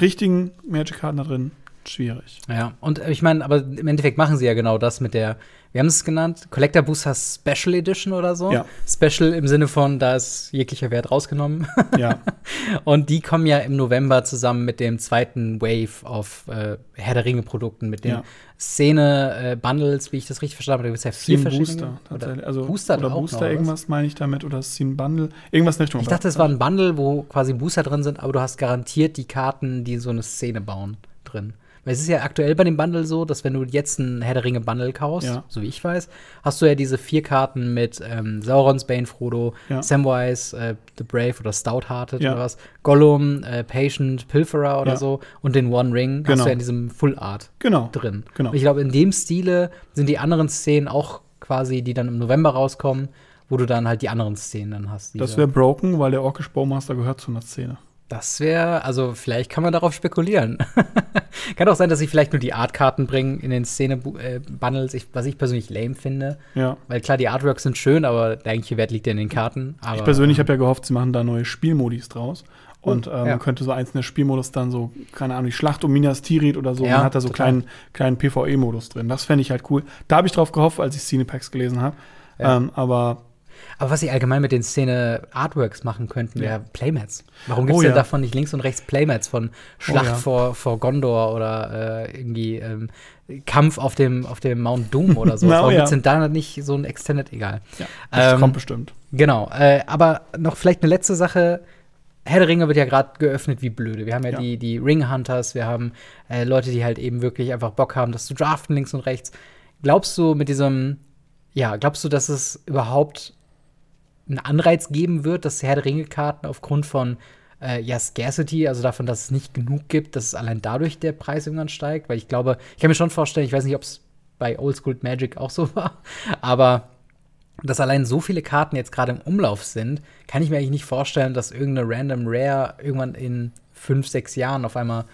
richtigen Magic-Karten da drin, schwierig. Ja, und äh, ich meine, aber im Endeffekt machen sie ja genau das mit der, wir haben es genannt, Collector Booster Special Edition oder so. Ja. Special im Sinne von, da ist jeglicher Wert rausgenommen. Ja, und die kommen ja im November zusammen mit dem zweiten Wave auf äh, Herr der Ringe-Produkten, mit den Ja. Szene-Bundles, wie ich das richtig verstanden habe. Da gibt es ja vier Scene verschiedene. Booster. Oder. Also, Booster oder Booster noch, irgendwas meine ich damit oder Scene Bundle. Irgendwas in Richtung. Ich dachte, es war ein Bundle, wo quasi Booster drin sind, aber du hast garantiert die Karten, die so eine Szene bauen, drin. Weil es ist ja aktuell bei dem Bundle so, dass wenn du jetzt ein Herr der Ringe Bundle kaufst, Ja. so wie ich weiß, hast du ja diese vier Karten mit ähm, Saurons Bane Frodo, Ja. Samwise, äh, The Brave oder Stouthearted Ja. oder was, Gollum, äh, Patient, Pilferer oder so und den One Ring hast Genau. du ja in diesem Full Art Genau. drin. Genau. Und ich glaube, in dem Stile sind die anderen Szenen auch quasi, die dann im November rauskommen, wo du dann halt die anderen Szenen dann hast. Das wäre broken, weil der Orkish Bowmaster gehört zu einer Szene. Das wäre, also vielleicht kann man darauf spekulieren. kann auch sein, dass sie vielleicht nur die Artkarten bringen in den Szene-Bundles, ich, was ich persönlich lame finde. Ja. Weil klar, die Artworks sind schön, aber der eigentliche Wert liegt ja in den Karten. Aber, Ich persönlich habe ja gehofft, sie machen da neue Spielmodis draus. Und ähm, ja. man könnte so einzelne Spielmodus dann so, keine Ahnung, die Schlacht um Minas Tirith oder so, Ja, man hat da so total. kleinen, kleinen PvE-Modus drin. Das fände ich halt cool. Da habe ich drauf gehofft, als ich Cinepacks gelesen habe. Ja. Ähm, aber aber was sie allgemein mit den Szene-Artworks machen könnten, wäre Playmats. Warum gibt es Oh denn ja. davon nicht links und rechts Playmats von Schlacht ja. vor, vor Gondor oder äh, irgendwie ähm, Kampf auf dem, auf dem Mount Doom oder so? Na, oh Warum ja. gibt's denn da nicht so ein Extended? Egal. ja, das Ähm, kommt bestimmt. Genau, äh, aber noch vielleicht eine letzte Sache. Herr der Ringe wird ja gerade geöffnet wie blöde. Wir haben ja, Ja. die, die Ring Hunters, wir haben äh, Leute, die halt eben wirklich einfach Bock haben, das zu draften links und rechts. Glaubst du mit diesem, ja, glaubst du, dass es überhaupt einen Anreiz geben wird, dass Herr der Ringe-Karten aufgrund von äh, ja, Scarcity, also davon, dass es nicht genug gibt, dass es allein dadurch der Preis irgendwann steigt? Weil ich glaube, ich kann mir schon vorstellen, ich weiß nicht, ob es bei Oldschool Magic auch so war, aber dass allein so viele Karten jetzt gerade im Umlauf sind, kann ich mir eigentlich nicht vorstellen, dass irgendeine Random Rare irgendwann in fünf, sechs Jahren auf einmal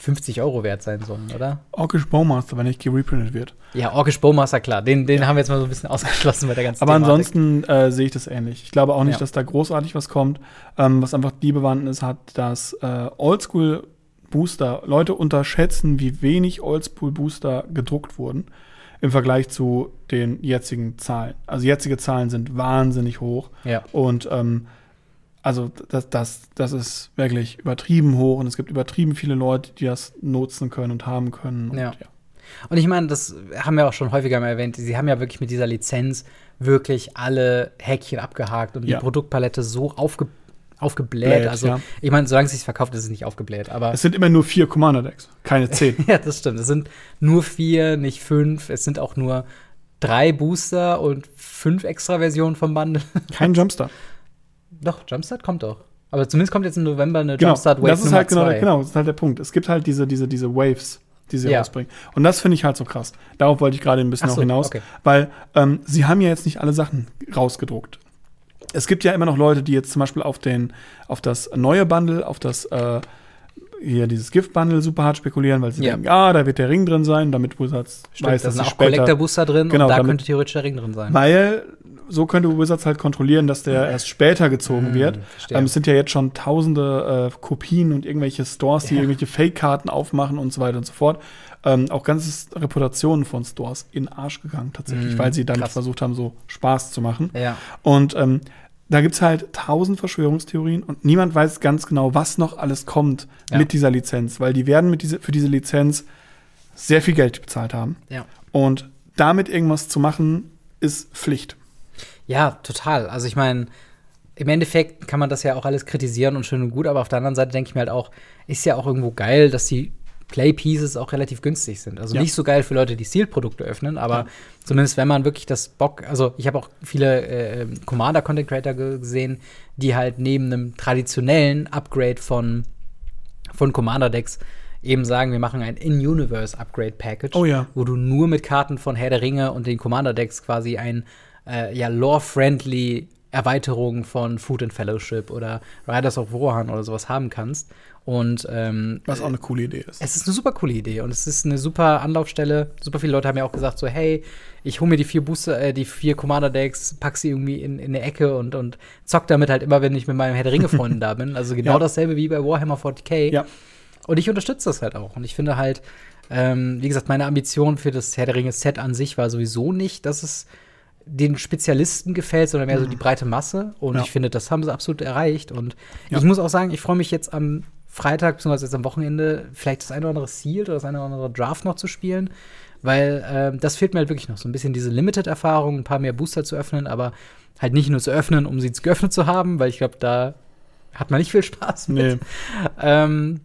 50 Euro wert sein sollen, oder? Orkish Bowmaster, wenn nicht gereprintet wird. Ja, Orkish Bowmaster, klar. Den, den haben wir jetzt mal so ein bisschen ausgeschlossen bei der ganzen Aber Thematik. ansonsten äh, sehe ich das ähnlich. Ich glaube auch nicht, Ja. dass da großartig was kommt. Ähm, was einfach die Bewandten ist, hat, dass äh, Oldschool-Booster, Leute unterschätzen, wie wenig Oldschool-Booster gedruckt wurden im Vergleich zu den jetzigen Zahlen. Also jetzige Zahlen sind wahnsinnig hoch. Ja. Und ähm, also das, das, das ist wirklich übertrieben hoch und es gibt übertrieben viele Leute, die das nutzen können und haben können. Und, Ja. Und ich meine, das haben wir auch schon häufiger mal erwähnt. Sie haben ja wirklich mit dieser Lizenz wirklich alle Häkchen abgehakt und die Ja. Produktpalette so aufge aufgebläht. Bläht, also, ja. ich meine, solange es sich verkauft, ist es nicht aufgebläht. Aber Es sind immer nur vier Commander-Decks, keine zehn. ja, das stimmt. Es sind nur vier, nicht fünf. Es sind auch nur drei Booster und fünf extra Versionen vom Bundle. Kein Jumpstart. Doch, Jumpstart kommt doch. Aber zumindest kommt jetzt im November eine Genau, Jumpstart Wave das ist Nummer halt genau, zwei. genau, das ist halt der Punkt. Es gibt halt diese, diese, diese Waves, die sie Ja. rausbringen. Und das finde ich halt so krass. Darauf wollte ich gerade ein bisschen Ach auch so, hinaus, okay. weil ähm, sie haben ja jetzt nicht alle Sachen rausgedruckt. Es gibt ja immer noch Leute, die jetzt zum Beispiel auf den, auf das neue Bundle, auf das äh, hier dieses Gift-Bundle super hart spekulieren, weil sie Ja. denken, ah, da wird der Ring drin sein, damit Wizards Stimmt, weiß, da dass sind sie auch später Collector-Booster drin Genau, und da damit- könnte theoretisch der Ring drin sein. weil so könnte Wizards halt kontrollieren, dass der erst später gezogen Hm, wird. Ähm, es sind ja jetzt schon tausende äh, Kopien und irgendwelche Stores, die Ja. irgendwelche Fake-Karten aufmachen und so weiter und so fort. Ähm, auch ganze Reputationen von Stores in Arsch gegangen tatsächlich, Mhm, weil sie damit krass. versucht haben, so Spaß zu machen. Ja. Und ähm, da gibt's halt tausend Verschwörungstheorien und niemand weiß ganz genau, was noch alles kommt Ja. mit dieser Lizenz, weil die werden mit diese, für diese Lizenz sehr viel Geld bezahlt haben. Ja. Und damit irgendwas zu machen, ist Pflicht. Ja, total. Also ich meine, im Endeffekt kann man das ja auch alles kritisieren und schön und gut, aber auf der anderen Seite denke ich mir halt auch, ist ja auch irgendwo geil, dass die Play-Pieces auch relativ günstig sind. Also Ja. nicht so geil für Leute, die Sealed-Produkte öffnen, aber Ja. zumindest wenn man wirklich das Bock, also ich habe auch viele äh, Commander-Content-Creator ge- gesehen, die halt neben einem traditionellen Upgrade von, von Commander-Decks eben sagen, wir machen ein In-Universe-Upgrade-Package, Oh ja. wo du nur mit Karten von Herr der Ringe und den Commander-Decks quasi ein äh, ja, lore-friendly Erweiterungen von Food and Fellowship oder Riders of Rohan oder sowas haben kannst. Und ähm, Was auch eine coole Idee ist. es ist eine super coole Idee und es ist eine super Anlaufstelle. Super viele Leute haben ja auch gesagt, so, hey, ich hole mir die vier Booster, äh, die vier Commander-Decks, pack sie irgendwie in, in eine Ecke und, und zock damit halt immer, wenn ich mit meinem Herr der Ringe-Freunden da bin. Also genau Ja. dasselbe wie bei Warhammer 40k. Ja. Und ich unterstütze das halt auch. Und ich finde halt, ähm, wie gesagt, meine Ambition für das Herr der Ringe-Set an sich war sowieso nicht, dass es den Spezialisten gefällt, sondern mehr so die breite Masse. Und Ja. ich finde, das haben sie absolut erreicht. Und Ja. ich muss auch sagen, ich freue mich jetzt am Freitag, beziehungsweise jetzt am Wochenende, vielleicht das eine oder andere Sealed oder das eine oder andere Draft noch zu spielen. Weil ähm, das fehlt mir halt wirklich noch. So ein bisschen diese Limited-Erfahrung, ein paar mehr Booster zu öffnen, aber halt nicht nur zu öffnen, um sie geöffnet zu haben, weil ich glaube, da hat man nicht viel Spaß mit. Nee. Ähm,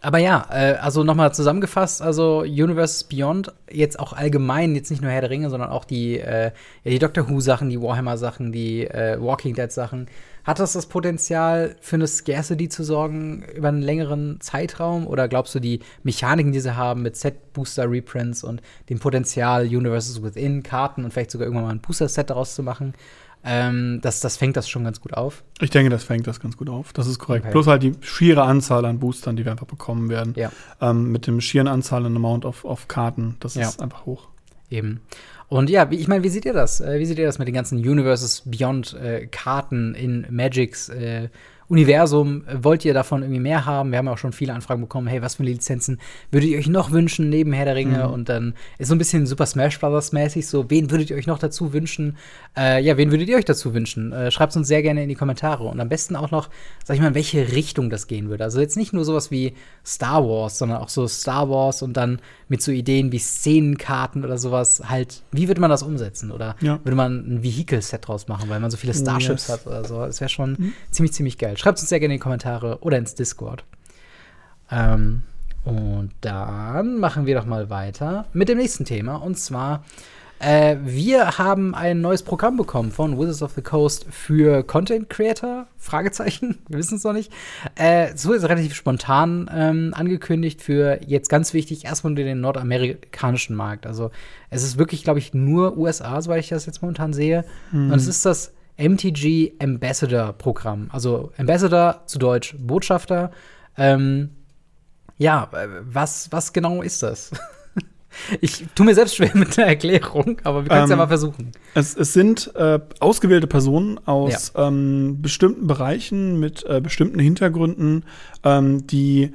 aber ja, äh, also nochmal zusammengefasst, also Universes Beyond, jetzt auch allgemein, jetzt nicht nur Herr der Ringe, sondern auch die, äh, ja, die Doctor Who-Sachen, die Warhammer-Sachen, die äh, Walking Dead-Sachen, hat das das Potenzial, für eine Scarcity zu sorgen über einen längeren Zeitraum? Oder glaubst du, die Mechaniken, die sie haben mit Set-Booster-Reprints und dem Potenzial, Universes Within, Karten und vielleicht sogar irgendwann mal ein Booster-Set daraus zu machen, ähm, das, das fängt das schon ganz gut auf? Ich denke, das fängt das ganz gut auf. Das ist korrekt. Okay. Plus halt die schiere Anzahl an Boostern, die wir einfach bekommen werden. Ja. Ähm, mit dem schieren Anzahl an Amount of, of Karten. Das Ja. ist einfach hoch. Eben. Und ja, ich meine, wie seht ihr das? Äh, wie seht ihr das mit den ganzen Universes Beyond äh, Karten in Magics äh, Universum? Äh, Wollt ihr davon irgendwie mehr haben? Wir haben auch schon viele Anfragen bekommen. Hey, was für Lizenzen würdet ihr euch noch wünschen neben Herr der Ringe? Mhm. Und dann ist so ein bisschen Super Smash Brothers mäßig so. Wen würdet ihr euch noch dazu wünschen? Äh, ja, wen würdet ihr euch dazu wünschen? Äh, Schreibt uns sehr gerne in die Kommentare und am besten auch noch, sag ich mal, in welche Richtung das gehen würde. Also jetzt nicht nur sowas wie Star Wars, sondern auch so Star Wars und dann mit so Ideen wie Szenenkarten oder sowas. Halt, wie würde man das umsetzen? Oder Ja. würde man ein Vehicle-Set draus machen, weil man so viele Starships Yes. hat oder so? Das wäre schon ziemlich, ziemlich geil. Schreibt uns sehr gerne in die Kommentare oder ins Discord. Ähm, und dann machen wir doch mal weiter mit dem nächsten Thema. Und zwar, äh, wir haben ein neues Programm bekommen von Wizards of the Coast für Content Creator? Fragezeichen, wir wissen es noch nicht. Äh, so ist relativ spontan ähm, angekündigt für jetzt ganz wichtig, erstmal nur den nordamerikanischen Markt. Also es ist wirklich, glaube ich, nur USA, soweit ich das jetzt momentan sehe. Und es ist das MTG Ambassador Programm. Also Ambassador zu Deutsch Botschafter. Ähm, ja, äh, was, was genau ist das? Ich tue mir selbst schwer mit der Erklärung, aber wir können es ja Ähm, mal versuchen. Es, es sind äh, ausgewählte Personen aus ähm, bestimmten Bereichen mit äh, bestimmten Hintergründen, ähm, die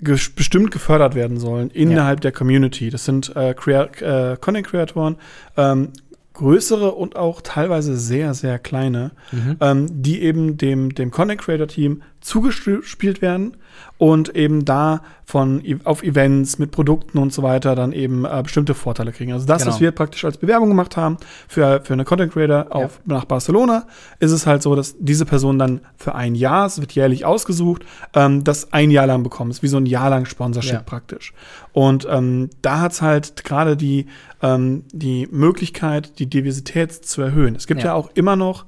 ges- bestimmt gefördert werden sollen innerhalb der Community. Das sind äh, Crea äh, Content Creatoren, ähm, größere und auch teilweise sehr, sehr kleine, Mhm. ähm, die eben dem, dem Content Creator Team zugespielt werden und eben da von E- auf Events mit Produkten und so weiter dann eben äh, bestimmte Vorteile kriegen. Also das, Genau. was wir praktisch als Bewerbung gemacht haben für, für eine Content Creator auf, nach Barcelona, ist es halt so, dass diese Person dann für ein Jahr, es wird jährlich ausgesucht, ähm, das ein Jahr lang bekommt. Es ist wie so ein Jahr lang Sponsorship Ja. praktisch. Und ähm, da hat es halt gerade die, ähm, die Möglichkeit, die Diversität zu erhöhen. Es gibt Ja. ja, auch immer noch,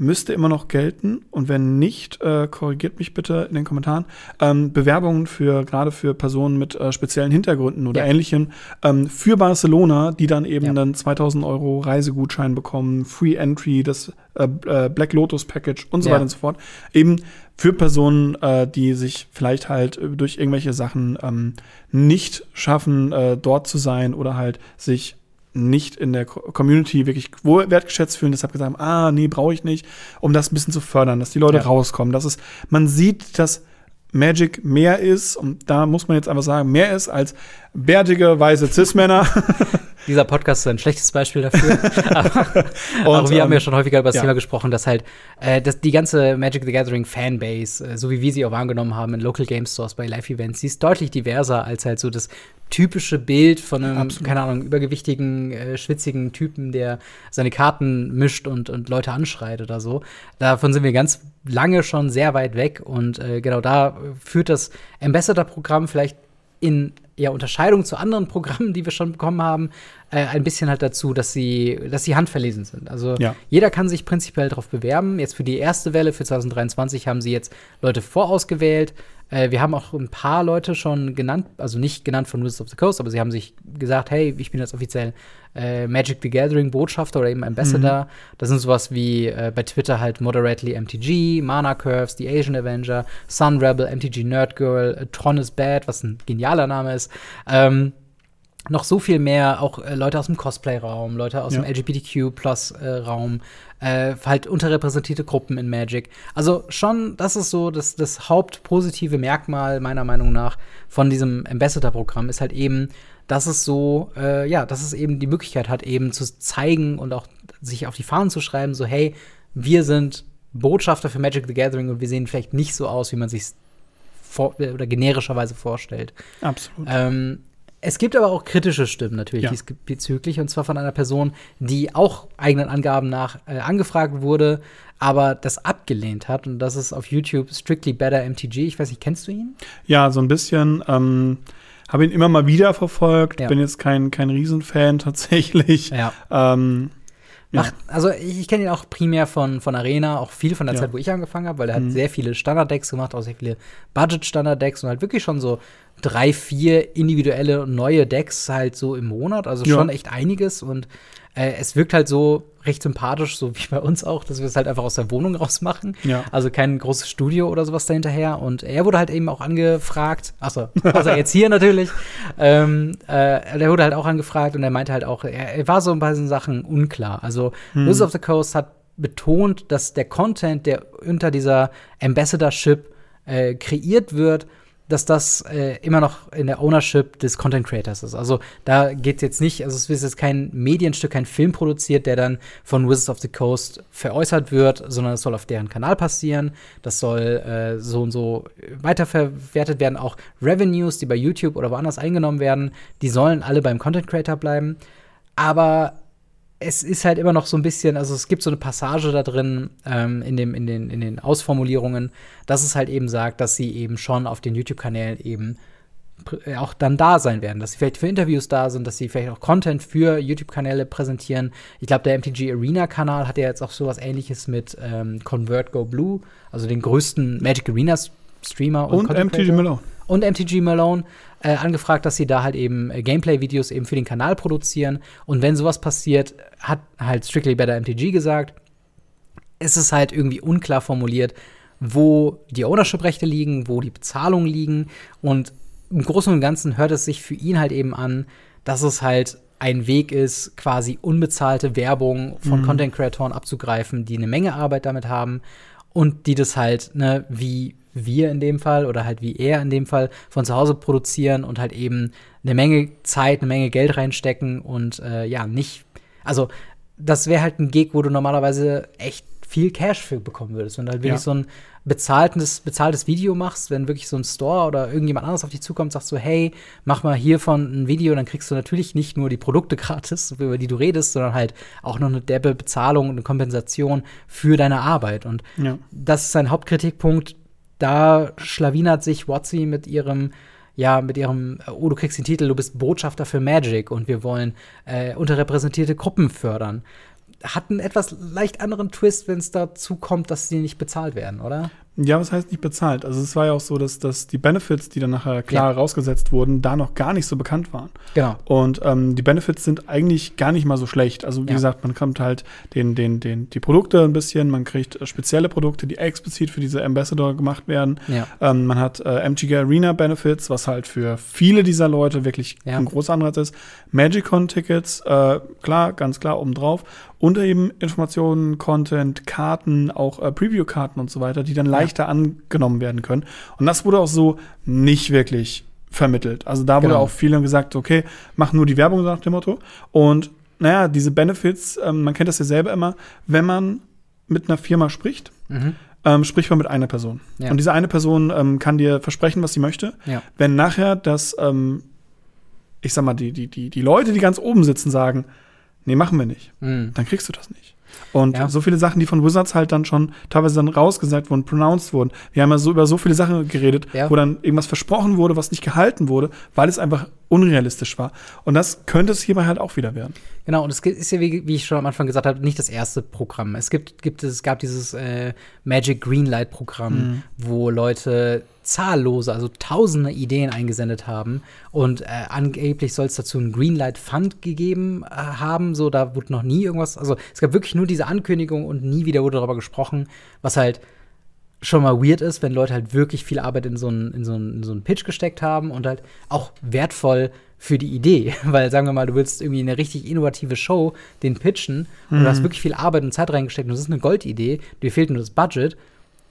müsste immer noch gelten, und wenn nicht, äh, korrigiert mich bitte in den Kommentaren, ähm, Bewerbungen für gerade für Personen mit äh, speziellen Hintergründen oder Ja. ähnlichem ähm, für Barcelona, die dann eben Ja. dann 2000 Euro Reisegutschein bekommen, Free Entry, das äh, äh, Black Lotus Package und so Ja. weiter und so fort. Eben für Personen, äh, die sich vielleicht halt äh, durch irgendwelche Sachen ähm, nicht schaffen, dort zu sein oder halt sich nicht in der Co- Community wirklich wertgeschätzt fühlen, deshalb gesagt haben, ah, nee, brauche ich nicht, um das ein bisschen zu fördern, dass die Leute Ja. rauskommen. Dass es, man sieht, dass Magic mehr ist, und da muss man jetzt einfach sagen, mehr ist als bärtige, weiße Cis-Männer. Dieser Podcast ist ein schlechtes Beispiel dafür. aber Und, aber wir haben ähm, ja schon häufiger über das ja. Thema gesprochen, dass halt äh, dass die ganze Magic the Gathering Fanbase, äh, so wie wir sie auch wahrgenommen haben in Local Game Stores bei Live-Events, die ist deutlich diverser als halt so das typische Bild von einem, Absolut. keine Ahnung, übergewichtigen, äh, schwitzigen Typen, der seine Karten mischt und, und Leute anschreit oder so. Davon sind wir ganz lange schon sehr weit weg und äh, genau da führt das Ambassador-Programm vielleicht in ja, Unterscheidung zu anderen Programmen, die wir schon bekommen haben, äh, ein bisschen halt dazu, dass sie, dass sie handverlesen sind. Also Ja. jeder kann sich prinzipiell darauf bewerben. Jetzt für die erste Welle für 2023 haben sie jetzt Leute vorausgewählt. Äh, wir haben auch ein paar Leute schon genannt, also nicht genannt von Wizards of the Coast, aber sie haben sich gesagt, hey, ich bin jetzt offiziell äh, Magic the Gathering Botschafter oder eben Ambassador. Mhm. Das sind sowas wie äh, bei Twitter halt Moderately MTG, Mana Curves, The Asian Avenger, Sun Rebel, MTG Nerd Girl, äh, Tron is Bad, was ein genialer Name ist. Ähm, noch so viel mehr, auch äh, Leute aus dem Cosplay-Raum, Leute aus ja. dem LGBTQ-Plus-Raum, äh, halt unterrepräsentierte Gruppen in Magic. Also schon, das ist so das, das hauptpositive Merkmal meiner Meinung nach von diesem Ambassador-Programm ist halt eben, dass es so, äh, ja, dass es eben die Möglichkeit hat, eben zu zeigen und auch sich auf die Fahnen zu schreiben, so hey, wir sind Botschafter für Magic the Gathering und wir sehen vielleicht nicht so aus, wie man sich oder generischerweise vorstellt. Absolut. Ähm, es gibt aber auch kritische Stimmen natürlich ja. diesbezüglich, und zwar von einer Person, die auch eigenen Angaben nach äh, angefragt wurde, aber das abgelehnt hat. Und das ist auf YouTube Strictly Better MTG. Ich weiß nicht, kennst du ihn? Ja, so ein bisschen. Ähm, Habe ihn immer mal wieder verfolgt. Ja. Bin jetzt kein, kein Riesenfan tatsächlich. Ja. Ähm, Macht, also ich, ich kenne ihn auch primär von, von Arena, auch viel von der ja. Zeit, wo ich angefangen habe, weil er mhm. hat sehr viele Standard-Decks gemacht, auch sehr viele Budget-Standard-Decks und halt wirklich schon so drei, vier individuelle neue Decks halt so im Monat. Also schon ja. echt einiges und äh, es wirkt halt so recht sympathisch, so wie bei uns auch, dass wir es halt einfach aus der Wohnung rausmachen. Ja. Also kein großes Studio oder sowas dahinterher. Und er wurde halt eben auch angefragt, achso, also jetzt hier natürlich. Ähm, äh, der wurde halt auch angefragt und er meinte halt auch, er, er war so bei diesen Sachen unklar. Also hm. Wizards of the Coast hat betont, dass der Content, der unter dieser Ambassadorship äh, kreiert wird, dass das äh, immer noch in der Ownership des Content Creators ist. Also da geht jetzt nicht, also es ist jetzt kein Medienstück, kein Film produziert, der dann von Wizards of the Coast veräußert wird, sondern es soll auf deren Kanal passieren. Das soll äh, so und so weiterverwertet werden. Auch Revenues, die bei YouTube oder woanders eingenommen werden, die sollen alle beim Content Creator bleiben. Aber es ist halt immer noch so ein bisschen, also es gibt so eine Passage da drin ähm, in, dem, in, den, in den Ausformulierungen, dass es halt eben sagt, dass sie eben schon auf den YouTube-Kanälen eben äh, auch dann da sein werden, dass sie vielleicht für Interviews da sind, dass sie vielleicht auch Content für YouTube-Kanäle präsentieren. Ich glaube, der MTG Arena-Kanal hat ja jetzt auch sowas ähnliches mit ähm, Convert Go Blue, also den größten Magic Arena Streamer und, und MTG Malone. Und MTG Malone äh, angefragt, dass sie da halt eben äh, Gameplay-Videos eben für den Kanal produzieren. Und wenn sowas passiert, hat halt Strictly Better MTG gesagt, ist es halt irgendwie unklar formuliert, wo die Ownership-Rechte liegen, wo die Bezahlungen liegen. Und im Großen und Ganzen hört es sich für ihn halt eben an, dass es halt ein Weg ist, quasi unbezahlte Werbung von mhm. Content-Creatoren abzugreifen, die eine Menge Arbeit damit haben und die das halt, ne, wie wir in dem Fall oder halt wie er in dem Fall von zu Hause produzieren und halt eben eine Menge Zeit, eine Menge Geld reinstecken und äh, ja, nicht, also das wäre halt ein Gig, wo du normalerweise echt viel Cash für bekommen würdest. Wenn du halt wirklich ja. so ein bezahltes, bezahltes Video machst, wenn wirklich so ein Store oder irgendjemand anderes auf dich zukommt, sagst du, hey, mach mal hiervon ein Video, dann kriegst du natürlich nicht nur die Produkte gratis, über die du redest, sondern halt auch noch eine derbe Bezahlung und eine Kompensation für deine Arbeit. Und ja. das ist sein Hauptkritikpunkt, da schlawinert sich Watsi mit ihrem ja, mit ihrem, oh, du kriegst den Titel, du bist Botschafter für Magic und wir wollen äh, unterrepräsentierte Gruppen fördern. Hat einen etwas leicht anderen Twist, wenn es dazu kommt, dass sie nicht bezahlt werden, oder? Ja, was heißt nicht bezahlt? Also es war ja auch so, dass, dass die Benefits, die dann nachher klar ja. rausgesetzt wurden, da noch gar nicht so bekannt waren. Genau. Und ähm, die Benefits sind eigentlich gar nicht mal so schlecht. Also wie ja. gesagt, man kommt halt den, den, den, die Produkte ein bisschen, man kriegt äh, spezielle Produkte, die explizit für diese Ambassador gemacht werden. Ja. Ähm, man hat äh, MTG Arena Benefits, was halt für viele dieser Leute wirklich ein großer Anreiz ist. Magicon-Tickets, äh, klar, ganz klar obendrauf. Und eben Informationen, Content, Karten, auch äh, Preview-Karten und so weiter, die dann leichter angenommen werden können. Und das wurde auch so nicht wirklich vermittelt. Also da wurde genau. auch vielen gesagt, okay, mach nur die Werbung nach dem Motto. Und naja, diese Benefits, ähm, man kennt das ja selber immer, wenn man mit einer Firma spricht, mhm. ähm, spricht man mit einer Person. Ja. Und diese eine Person ähm, kann dir versprechen, was sie möchte. Ja. Wenn nachher das, ähm, ich sag mal, die, die, die, die Leute, die ganz oben sitzen, sagen, nee, machen wir nicht, mhm. dann kriegst du das nicht. Und ja. so viele Sachen, die von Wizards halt dann schon teilweise dann rausgesagt wurden, pronounced wurden. Wir haben ja so über so viele Sachen geredet, ja. wo dann irgendwas versprochen wurde, was nicht gehalten wurde, weil es einfach unrealistisch war. Und das könnte es hierbei halt auch wieder werden. Genau, und es ist ja, wie, wie ich schon am Anfang gesagt habe, nicht das erste Programm. Es gibt, gibt es gab dieses äh, Magic Greenlight Programm, mhm. wo Leute zahllose, also tausende Ideen eingesendet haben. Und äh, angeblich soll es dazu einen Greenlight Fund gegeben äh, haben. So, da wurde noch nie irgendwas. Also es gab wirklich nur diese Ankündigung und nie wieder wurde darüber gesprochen, was halt schon mal weird ist, wenn Leute halt wirklich viel Arbeit in so einen, in so einen, in so einen Pitch gesteckt haben und halt auch wertvoll für die Idee. Weil, sagen wir mal, du willst irgendwie eine richtig innovative Show den pitchen und Mhm. du hast wirklich viel Arbeit und Zeit reingesteckt und das ist eine Goldidee, dir fehlt nur das Budget.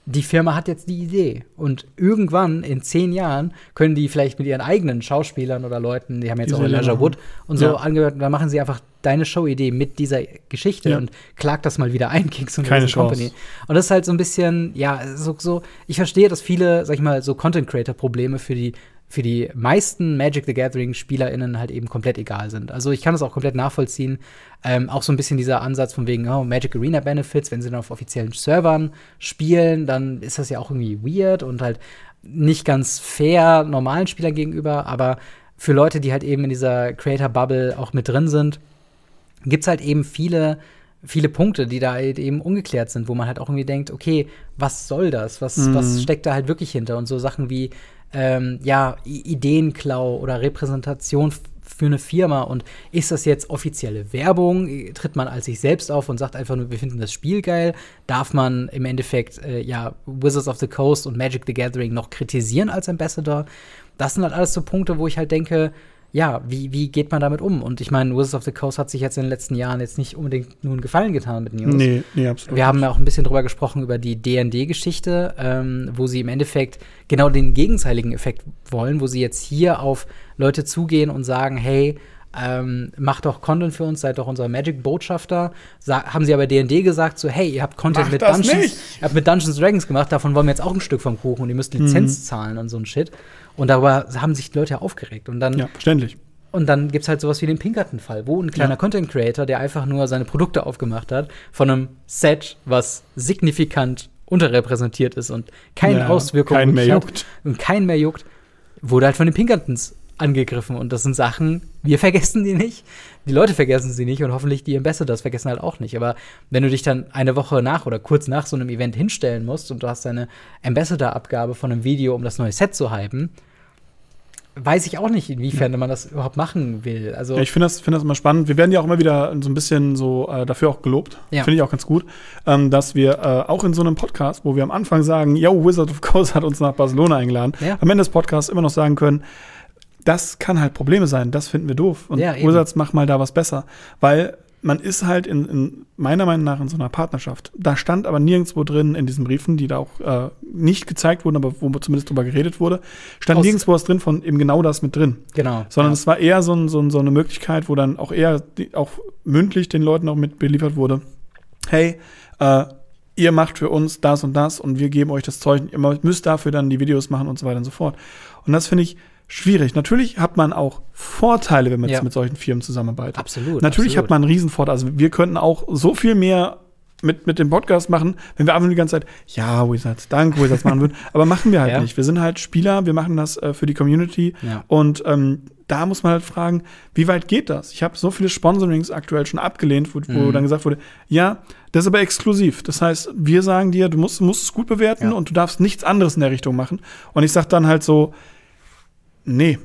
Die Firma hat jetzt die Idee. Und irgendwann, in zehn Jahren, können die vielleicht mit ihren eigenen Schauspielern oder Leuten, die haben jetzt Die auch Elijah. Wood und so Ja. angehört, dann machen sie einfach deine Showidee mit dieser Geschichte Ja. und klagt das mal wieder ein, Kings und Keine Risen Company. Chance. Und das ist halt so ein bisschen, ja, so, so, ich verstehe, dass viele, sag ich mal, so Content-Creator-Probleme für die, für die meisten Magic the Gathering-SpielerInnen halt eben komplett egal sind. Also ich kann das auch komplett nachvollziehen. Ähm, auch so ein bisschen dieser Ansatz von wegen, oh, Magic Arena Benefits, wenn sie dann auf offiziellen Servern spielen, dann ist das ja auch irgendwie weird und halt nicht ganz fair normalen Spielern gegenüber, aber für Leute, die halt eben in dieser Creator-Bubble auch mit drin sind, gibt es halt eben viele, viele Punkte, die da halt eben ungeklärt sind, wo man halt auch irgendwie denkt, okay, was soll das? Was, Mhm. was steckt da halt wirklich hinter? Und so Sachen wie, ähm, ja, Ideenklau oder Repräsentation für eine Firma und ist das jetzt offizielle Werbung? Tritt man als sich selbst auf und sagt einfach nur, wir finden das Spiel geil? Darf man im Endeffekt äh, ja Wizards of the Coast und Magic the Gathering noch kritisieren als Ambassador? Das sind halt alles so Punkte, wo ich halt denke, ja, wie, wie geht man damit um? Und ich meine, Wizards of the Coast hat sich jetzt in den letzten Jahren jetzt nicht unbedingt nur einen Gefallen getan mit News. Nee, nee, absolut. Wir haben ja auch ein bisschen drüber gesprochen, über die DD-Geschichte, ähm, wo sie im Endeffekt genau den gegenteiligen Effekt wollen, wo sie jetzt hier auf Leute zugehen und sagen, hey, ähm, macht doch Content für uns, seid doch unser Magic-Botschafter. Haben sie aber D&D gesagt, so, hey, ihr habt Content mit Dungeons, nicht! ihr habt mit Dungeons Dragons gemacht, davon wollen wir jetzt auch ein Stück vom Kuchen und ihr müsst Lizenz zahlen und so ein Shit. Und darüber haben sich die Leute ja aufgeregt. Und dann ja, verständlich. und dann gibt's halt sowas wie den Pinkerton-Fall, wo ein kleiner Ja. Content-Creator, der einfach nur seine Produkte aufgemacht hat, von einem Set, was signifikant unterrepräsentiert ist und keine Ja, Auswirkungen keinen mehr hat juckt. und keinen mehr juckt, wurde halt von den Pinkertons angegriffen. Und das sind Sachen, wir vergessen die nicht, die Leute vergessen sie nicht und hoffentlich die Ambassadors vergessen halt auch nicht. Aber wenn du dich dann eine Woche nach oder kurz nach so einem Event hinstellen musst und du hast deine Ambassador-Abgabe von einem Video, um das neue Set zu hypen, weiß ich auch nicht, inwiefern man das überhaupt machen will. Also Ja, ich finde das, find das immer spannend. Wir werden ja auch immer wieder so ein bisschen so äh, dafür auch gelobt. Ja. Finde ich auch ganz gut, ähm, dass wir äh, auch in so einem Podcast, wo wir am Anfang sagen, yo, Wizard of Coast hat uns nach Barcelona eingeladen, Ja. am Ende des Podcasts immer noch sagen können, das kann halt Probleme sein, das finden wir doof. Und Ja. Wizards, mach mal da was besser. Weil man ist halt in, in meiner Meinung nach in so einer Partnerschaft. Da stand aber nirgendwo drin in diesen Briefen, die da auch äh, nicht gezeigt wurden, aber wo zumindest drüber geredet wurde, stand Aus- nirgendwo was drin von eben genau das mit drin genau. sondern ja. es war eher so, ein, so, ein, so eine Möglichkeit, wo dann auch eher die, auch mündlich den Leuten auch mit beliefert wurde, hey, äh, ihr macht für uns das und das und wir geben euch das Zeug, ihr müsst dafür dann die Videos machen und so weiter und so fort. Und das finde ich schwierig. Natürlich hat man auch Vorteile, wenn man Ja. jetzt mit solchen Firmen zusammenarbeitet. Absolut. Natürlich absolut. hat man einen Riesenvorteil. Also wir könnten auch so viel mehr mit, mit dem Podcast machen, wenn wir einfach nur die ganze Zeit, ja, Wizards, danke, Wizards machen würden. Aber machen wir halt Ja. nicht. Wir sind halt Spieler, wir machen das äh, für die Community. Ja. Und ähm, da muss man halt fragen, wie weit geht das? Ich habe so viele Sponsorings aktuell schon abgelehnt, wo, wo Mhm. dann gesagt wurde, ja, das ist aber exklusiv. Das heißt, wir sagen dir, du musst, musst es gut bewerten und du darfst nichts anderes in der Richtung machen. Und ich sag dann halt so, nee.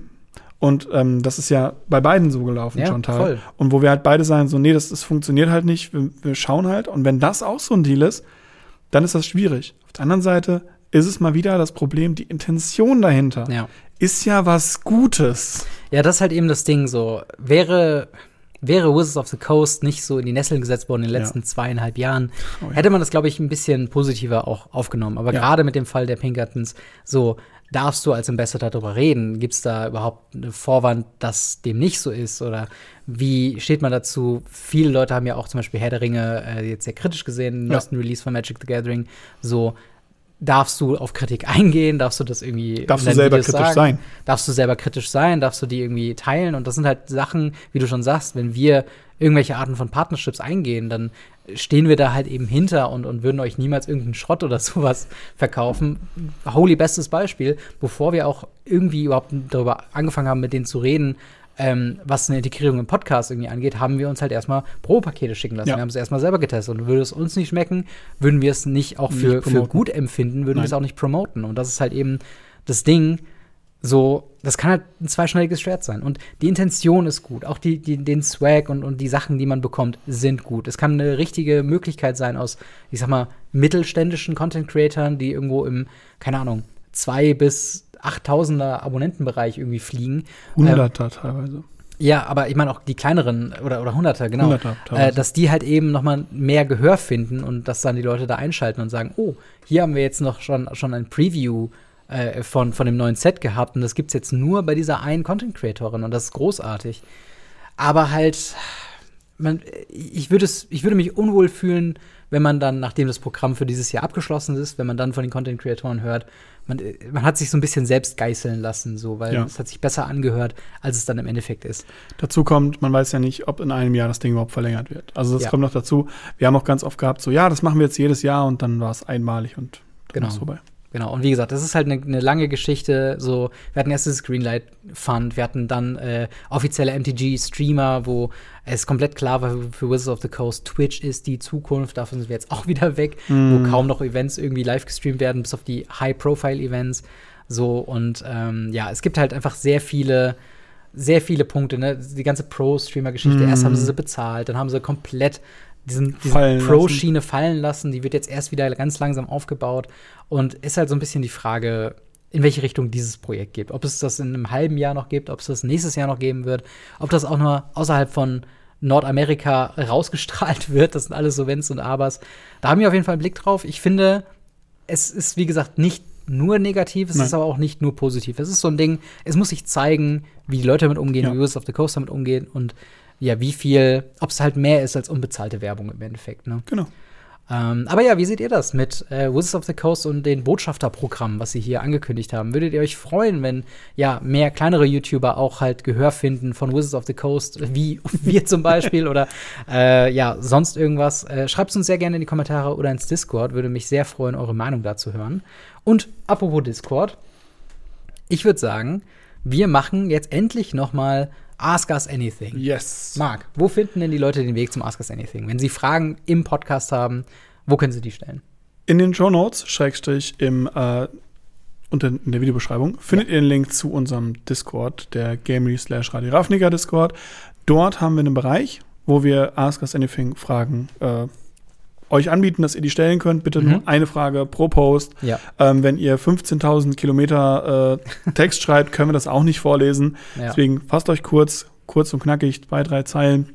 Und ähm, das ist ja bei beiden so gelaufen, Ja, Chantal. voll. Und wo wir halt beide sagen, so, nee, das, das funktioniert halt nicht, wir, wir schauen halt. Und wenn das auch so ein Deal ist, dann ist das schwierig. Auf der anderen Seite ist es mal wieder das Problem, die Intention dahinter Ja. ist ja was Gutes. ja, das ist halt eben das Ding so. Wäre, wäre Wizards of the Coast nicht so in die Nesseln gesetzt worden in den Ja. letzten zweieinhalb Jahren, Oh ja. hätte man das, glaube ich, ein bisschen positiver auch aufgenommen. Aber Ja. gerade mit dem Fall der Pinkertons, so darfst du als Ambassador darüber reden? Gibt es da überhaupt einen Vorwand, dass dem nicht so ist? Oder wie steht man dazu? Viele Leute haben ja auch zum Beispiel Herr der Ringe äh, jetzt sehr kritisch gesehen, den Ja. neuesten Release von Magic the Gathering. So, darfst du auf Kritik eingehen? Darfst du das irgendwie Darfst du selber Videos kritisch sein? Darfst du selber kritisch sein? Darfst du die irgendwie teilen? Und das sind halt Sachen, wie du schon sagst, wenn wir irgendwelche Arten von Partnerships eingehen, dann stehen wir da halt eben hinter und, und würden euch niemals irgendeinen Schrott oder sowas verkaufen. Holy bestes Beispiel, bevor wir auch irgendwie überhaupt darüber angefangen haben, mit denen zu reden, ähm, was eine Integrierung im Podcast irgendwie angeht, haben wir uns halt erstmal Pro-Pakete schicken lassen. Ja. Wir haben es erstmal selber getestet. Und würde es uns nicht schmecken, würden wir es nicht auch für, Nicht für gut empfinden, würden wir es auch nicht promoten. Und das ist halt eben das Ding so, das kann halt ein zweischneidiges Schwert sein. Und die Intention ist gut. Auch die, die, den Swag und, und die Sachen, die man bekommt, sind gut. Es kann eine richtige Möglichkeit sein aus, ich sag mal, mittelständischen Content-Creatern, die irgendwo im, keine Ahnung, zwei bis 8000er Abonnentenbereich irgendwie fliegen. Hunderter ähm, teilweise. Ja, aber ich meine auch die kleineren oder, oder Hunderter, genau. Hunderter, äh, dass die halt eben noch mal mehr Gehör finden und dass dann die Leute da einschalten und sagen, oh, hier haben wir jetzt noch schon, schon ein Preview äh, von, von dem neuen Set gehabt und das gibt es jetzt nur bei dieser einen Content Creatorin und das ist großartig. Aber halt, man, ich, würde ich würde mich unwohl fühlen, wenn man dann, nachdem das Programm für dieses Jahr abgeschlossen ist, wenn man dann von den Content Creatoren hört, man, man hat sich so ein bisschen selbst geißeln lassen, so, weil ja. es hat sich besser angehört, als es dann im Endeffekt ist. Dazu kommt, man weiß ja nicht, ob in einem Jahr das Ding überhaupt verlängert wird. Also das ja. kommt noch dazu. Wir haben auch ganz oft gehabt, so ja, das machen wir jetzt jedes Jahr und dann war es einmalig und dann genau. ist vorbei. Genau, und wie gesagt, das ist halt eine, eine lange Geschichte. So, wir hatten erst das Greenlight Fund, wir hatten dann äh, offizielle MTG-Streamer, wo es komplett klar war für Wizards of the Coast, Twitch ist die Zukunft, davon sind wir jetzt auch wieder weg, mm. wo kaum noch Events irgendwie live gestreamt werden, bis auf die High-Profile-Events. So, und ähm, ja, es gibt halt einfach sehr viele sehr viele Punkte, ne? Die ganze Pro-Streamer-Geschichte. Mm. Erst haben sie sie bezahlt, dann haben sie komplett diesen, diesen Pro-Schiene fallen lassen. Die wird jetzt erst wieder ganz langsam aufgebaut. Und ist halt so ein bisschen die Frage, in welche Richtung dieses Projekt geht. Ob es das in einem halben Jahr noch gibt, ob es das nächstes Jahr noch geben wird, ob das auch nur außerhalb von Nordamerika rausgestrahlt wird. Das sind alles so Wenns und Abers. Da haben wir auf jeden Fall einen Blick drauf. Ich finde, es ist, wie gesagt, nicht nur negativ, es Nein. ist aber auch nicht nur positiv. Es ist so ein Ding, es muss sich zeigen, wie die Leute damit umgehen, ja. wie Wizards of the Coast damit umgehen und ja, wie viel, ob es halt mehr ist als unbezahlte Werbung im Endeffekt. Ne? Genau. Ähm, aber ja, wie seht ihr das mit äh, Wizards of the Coast und den Botschafterprogrammen, was sie hier angekündigt haben? Würdet ihr euch freuen, wenn ja mehr kleinere YouTuber auch halt Gehör finden von Wizards of the Coast, wie wir zum Beispiel oder äh, ja, sonst irgendwas? Äh, Schreibt es uns sehr gerne in die Kommentare oder ins Discord. Würde mich sehr freuen, eure Meinung dazu hören. Und apropos Discord, ich würde sagen, wir machen jetzt endlich noch mal Ask Us Anything. Yes. Marc, wo finden denn die Leute den Weg zum Ask Us Anything? Wenn sie Fragen im Podcast haben, wo können sie die stellen? In den Show Notes, Schrägstrich, im, äh, unter in der Videobeschreibung, findet ja. ihr den Link zu unserem Discord, der Gamery slash Radio Ravnica Discord. Dort haben wir einen Bereich, wo wir Ask Us Anything Fragen äh, euch anbieten, dass ihr die stellen könnt. Bitte mhm. nur eine Frage pro Post. Ja. Ähm, wenn ihr 15.000 Kilometer äh, Text schreibt, können wir das auch nicht vorlesen. Ja. Deswegen fasst euch kurz, kurz und knackig, zwei, drei Zeilen.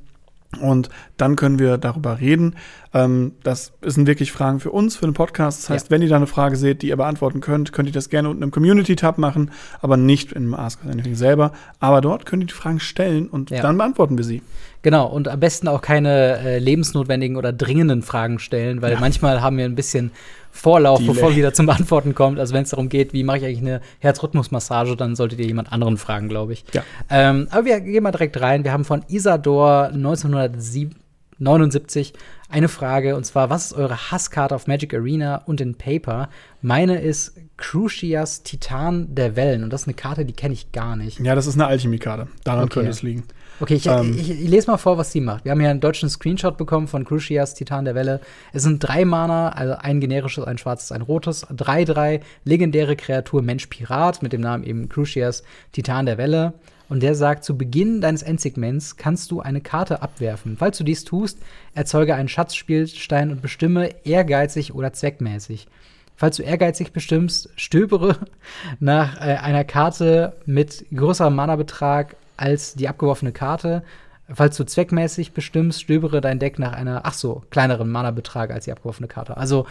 Und dann können wir darüber reden. Ähm, das sind wirklich Fragen für uns, für den Podcast. Das heißt, ja. wenn ihr da eine Frage seht, die ihr beantworten könnt, könnt ihr das gerne unten im Community-Tab machen, aber nicht im Ask Anything selber. Aber dort könnt ihr die Fragen stellen und ja. dann beantworten wir sie. Genau, und am besten auch keine äh, lebensnotwendigen oder dringenden Fragen stellen, weil ja. manchmal haben wir ein bisschen Vorlauf, Delay. bevor wieder zum Beantworten kommt. Also wenn es darum geht, wie mache ich eigentlich eine Herzrhythmusmassage, dann solltet ihr jemand anderen fragen, glaube ich. Ja. Ähm, aber wir gehen mal direkt rein. Wir haben von Isador 1979 eine Frage, und zwar, was ist eure Hasskarte auf Magic Arena und in Paper? Meine ist Crucias Titan der Wellen. Und das ist eine Karte, die kenne ich gar nicht. Ja, das ist eine Alchemie-Karte. Daran okay. könnte es liegen. Okay, ich, ähm, ich, ich, lese mal vor, was sie macht. Wir haben hier einen deutschen Screenshot bekommen von Crucias Titan der Welle. Es sind drei Mana, also ein generisches, ein schwarzes, ein rotes. 3-3, legendäre Kreatur Mensch Pirat mit dem Namen eben Crucias Titan der Welle. Und der sagt, zu Beginn deines Endsegments kannst du eine Karte abwerfen. Falls du dies tust, erzeuge einen Schatzspielstein und bestimme ehrgeizig oder zweckmäßig. Falls du ehrgeizig bestimmst, stöbere nach äh, einer Karte mit größerem Mana-Betrag als die abgeworfene Karte. Falls du zweckmäßig bestimmst, stöbere dein Deck nach einer, ach so, kleineren Mana-Betrag als die abgeworfene Karte. Also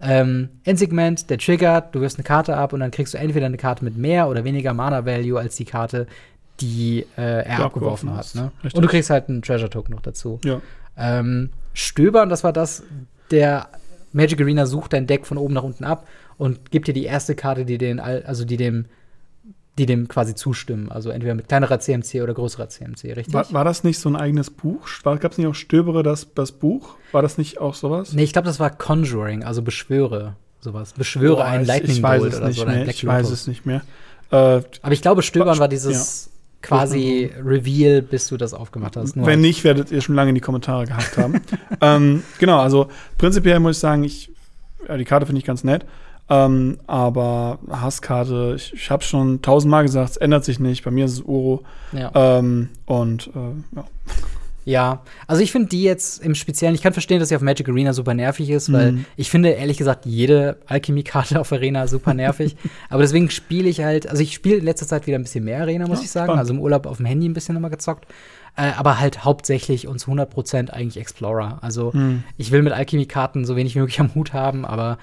ähm, Endsegment, der triggert, du wirst eine Karte ab und dann kriegst du entweder eine Karte mit mehr oder weniger Mana-Value als die Karte, die äh, er abgeworfen hat. Ne? Und du kriegst halt einen Treasure-Token noch dazu. Ja. Ähm, Stöbern, das war das, der Magic Arena sucht dein Deck von oben nach unten ab und gibt dir die erste Karte, die den, also die dem die dem quasi zustimmen. Also entweder mit kleinerer CMC oder größerer CMC, richtig? War, war das nicht so ein eigenes Buch? Gab es nicht auch Stöbere, das, das Buch? War das nicht auch sowas? Nee, ich glaube, das war Conjuring, also beschwöre sowas. Beschwöre Boah, einen Lightning Bolt oder so. Mehr, ich weiß es nicht mehr. Äh, Aber ich glaube, Stöbern war dieses quasi Reveal, bis du das aufgemacht hast. Nur Wenn nicht, werdet ihr schon lange in die Kommentare gehabt haben. ähm, genau, also prinzipiell muss ich sagen, ich, ja, die Karte finde ich ganz nett. Ähm, aber Hasskarte, ich, ich habe schon tausendmal gesagt, es ändert sich nicht. Bei mir ist es Uro. Ja. Ähm, und äh, ja. Ja, also ich finde die jetzt im Speziellen, ich kann verstehen, dass sie auf Magic Arena super nervig ist, weil Mhm. ich finde ehrlich gesagt jede Alchemie-Karte auf Arena super nervig. Aber deswegen spiele ich halt, also ich spiele in letzter Zeit wieder ein bisschen mehr Arena, muss Ja, ich sagen. spannend. Also im Urlaub auf dem Handy ein bisschen nochmal gezockt. Äh, aber halt hauptsächlich und zu 100% eigentlich Explorer. Also Mhm. ich will mit Alchemie-Karten so wenig wie möglich am Hut haben, aber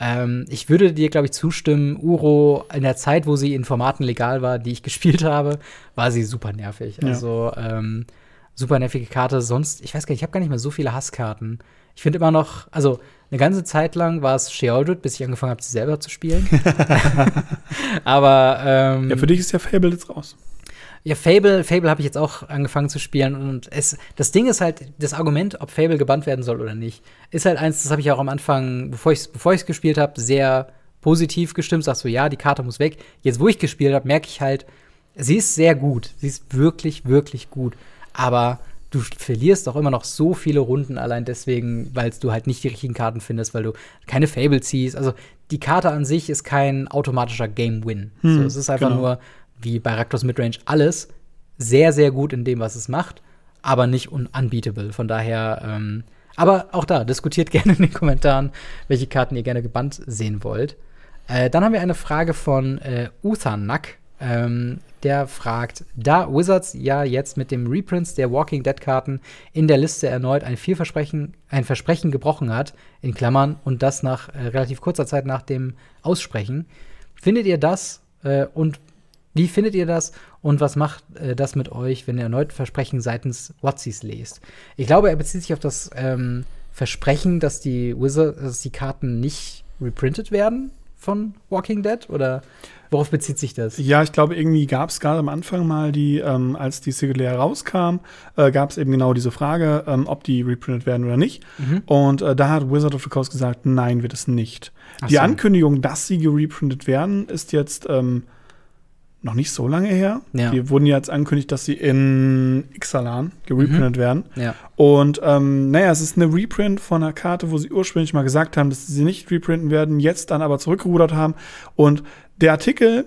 ähm, ich würde dir, glaube ich, zustimmen, Uro in der Zeit, wo sie in Formaten legal war, die ich gespielt habe, war sie super nervig. Ja. Also ähm, super nervige Karte. Sonst, ich weiß gar nicht, ich habe gar nicht mehr so viele Hasskarten. Ich finde immer noch, also eine ganze Zeit lang war es Sheoldred, bis ich angefangen habe, sie selber zu spielen. Aber ähm, ja, für dich ist ja Fable jetzt raus. ja, Fable, Fable habe ich jetzt auch angefangen zu spielen und es, das Ding ist halt, das Argument, ob Fable gebannt werden soll oder nicht, ist halt eins, das habe ich auch am Anfang, bevor ich es bevor ich's gespielt habe, sehr positiv gestimmt. Sagst du, ja, die Karte muss weg. Jetzt, wo ich gespielt habe, merke ich halt, sie ist sehr gut. Sie ist wirklich, wirklich gut. Aber du verlierst auch immer noch so viele Runden allein deswegen, weil du halt nicht die richtigen Karten findest, weil du keine Fable ziehst. Also die Karte an sich ist kein automatischer Game-Win. Hm, so, es ist einfach genau. nur, wie bei Raktos Midrange, alles sehr, sehr gut in dem, was es macht, aber nicht un unbeatable. Von daher, ähm, aber auch da, diskutiert gerne in den Kommentaren, welche Karten ihr gerne gebannt sehen wollt. Äh, dann haben wir eine Frage von äh, Uthanak. Ähm, der fragt, da Wizards ja jetzt mit dem Reprints der Walking Dead Karten in der Liste erneut ein Vielversprechen, ein Versprechen gebrochen hat, in Klammern, und das nach äh, relativ kurzer Zeit nach dem Aussprechen, findet ihr das äh, und wie findet ihr das und was macht äh, das mit euch, wenn ihr erneut Versprechen seitens Watsies lest? Ich glaube, er bezieht sich auf das ähm, Versprechen, dass die Wizard, dass die Karten nicht reprintet werden von Walking Dead oder worauf bezieht sich das? Ja, ich glaube, irgendwie gab es gerade am Anfang mal die, ähm, als die Singular rauskam, äh, gab es eben genau diese Frage, ähm, ob die reprintet werden oder nicht. Mhm. Und äh, da hat Wizard of the Coast gesagt, nein, wird es nicht. Ach die so. Ankündigung, dass sie gereprintet werden, ist jetzt ähm, noch nicht so lange her. Ja. Die wurden jetzt angekündigt, dass sie in Ixalan gereprintet werden. Ja. Und ähm, naja, es ist eine Reprint von einer Karte, wo sie ursprünglich mal gesagt haben, dass sie sie nicht reprinten werden, jetzt dann aber zurückgerudert haben. Und der Artikel,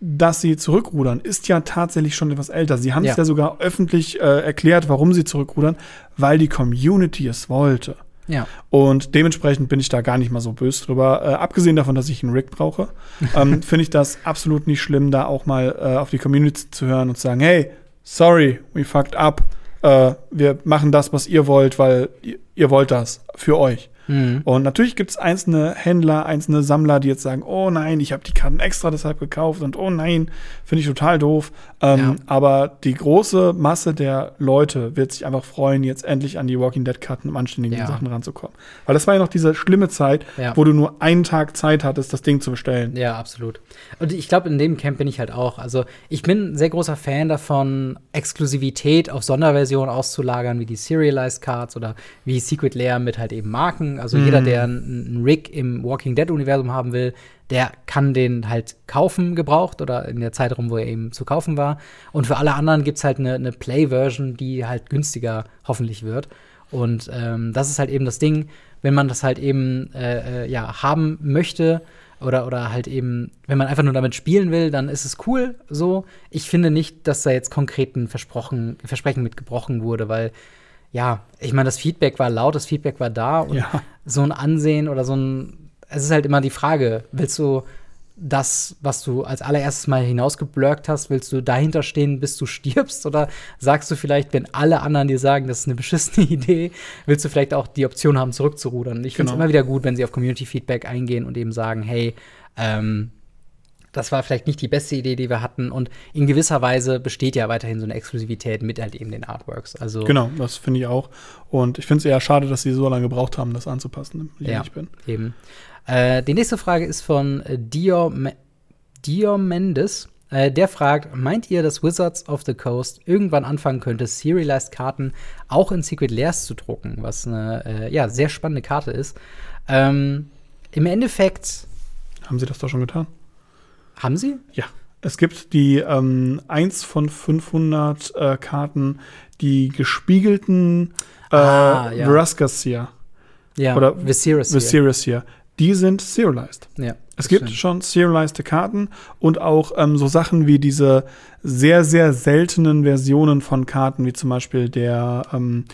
dass sie zurückrudern, ist ja tatsächlich schon etwas älter. Sie haben Ja. es ja sogar öffentlich äh, erklärt, warum sie zurückrudern, weil die Community es wollte. Ja. Und dementsprechend bin ich da gar nicht mal so böse drüber. Äh, abgesehen davon, dass ich einen Rig brauche, ähm, finde ich das absolut nicht schlimm, da auch mal äh, auf die Community zu hören und zu sagen, hey, sorry, we fucked up. Äh, wir machen das, was ihr wollt, weil ihr, ihr wollt das für euch. Mhm. Und natürlich gibt es einzelne Händler, einzelne Sammler, die jetzt sagen, oh nein, ich habe die Karten extra deshalb gekauft und oh nein, finde ich total doof. Ähm, Ja. Aber die große Masse der Leute wird sich einfach freuen, jetzt endlich an die Walking Dead Karten im anständigen Ja. Sachen ranzukommen. Weil das war ja noch diese schlimme Zeit, Ja. wo du nur einen Tag Zeit hattest, das Ding zu bestellen. Ja, absolut. Und ich glaube, in dem Camp bin ich halt auch. Also, ich bin ein sehr großer Fan davon, Exklusivität auf Sonderversionen auszulagern, wie die Serialized Cards oder wie Secret Lair mit halt eben Marken. Also, jeder, der einen einen Rig im Walking Dead-Universum haben will, der kann den halt kaufen, gebraucht oder in der Zeitraum, wo er eben zu kaufen war. Und für alle anderen gibt es halt eine, eine Play-Version, die halt günstiger hoffentlich wird. Und ähm, das ist halt eben das Ding, wenn man das halt eben äh, äh, ja, haben möchte oder, oder halt eben, wenn man einfach nur damit spielen will, dann ist es cool so. Ich finde nicht, dass da jetzt konkret ein Versprochen, Versprechen mit gebrochen wurde, weil ja, ich meine, das Feedback war laut, das Feedback war da und Ja. so ein Ansehen oder so ein, es ist halt immer die Frage, willst du das, was du als allererstes mal hinausgeblurkt hast, willst du dahinter stehen, bis du stirbst? Oder sagst du vielleicht, wenn alle anderen dir sagen, das ist eine beschissene Idee, willst du vielleicht auch die Option haben, zurückzurudern? Ich finde es Genau. immer wieder gut, wenn sie auf Community-Feedback eingehen und eben sagen, hey, ähm, das war vielleicht nicht die beste Idee, die wir hatten. Und in gewisser Weise besteht ja weiterhin so eine Exklusivität mit halt eben den Artworks. Also Genau, das finde ich auch. Und ich finde es eher schade, dass sie so lange gebraucht haben, das anzupassen, wenn ich Ja. bin. Eben. Äh, die nächste Frage ist von äh, Dio, Me Dio Mendes. Äh, der fragt, meint ihr, dass Wizards of the Coast irgendwann anfangen könnte, Serialized Karten auch in Secret Lairs zu drucken, was eine äh, ja, sehr spannende Karte ist. Ähm, Im Endeffekt Haben sie das doch schon getan? Haben sie? Ja. Es gibt die ähm, 1 von 500 äh, Karten, die gespiegelten äh, Ah, ja. Vraskasia Ja, Oder Viserys. hier. Viserys hier. Die sind serialized. Ja. Es gibt stimmt. schon serialized Karten und auch ähm, so Sachen wie diese sehr, sehr seltenen Versionen von Karten, wie zum Beispiel der, ähm,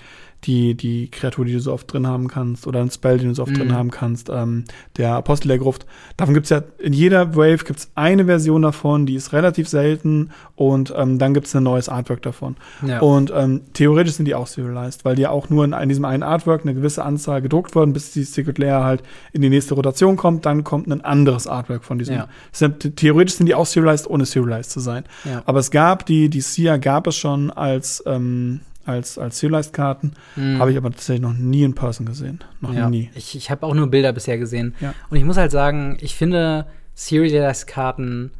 die, die Kreatur, die du so oft drin haben kannst, oder ein Spell, den du so oft Mhm. drin haben kannst, ähm, der Apostel der Gruft. Davon gibt's ja, in jeder Wave gibt's eine Version davon, die ist relativ selten und ähm, dann gibt's ein neues Artwork davon. Ja. Und ähm, theoretisch sind die auch serialized, weil die ja auch nur in, in diesem einen Artwork eine gewisse Anzahl gedruckt wurden, bis die Secret Layer halt in die nächste Rotation kommt. Dann kommt ein anderes Artwork von diesem. Ja. Deshalb, theoretisch sind die auch serialized, ohne serialized zu sein. ja. Aber es gab die, die SIA gab es schon als, ähm, als, als serialized-Karten. Mhm. Habe ich aber tatsächlich noch nie in Person gesehen. Noch Ja, nie. ich, ich habe auch nur Bilder bisher gesehen. Ja. Und ich muss halt sagen, ich finde Serialized-Karten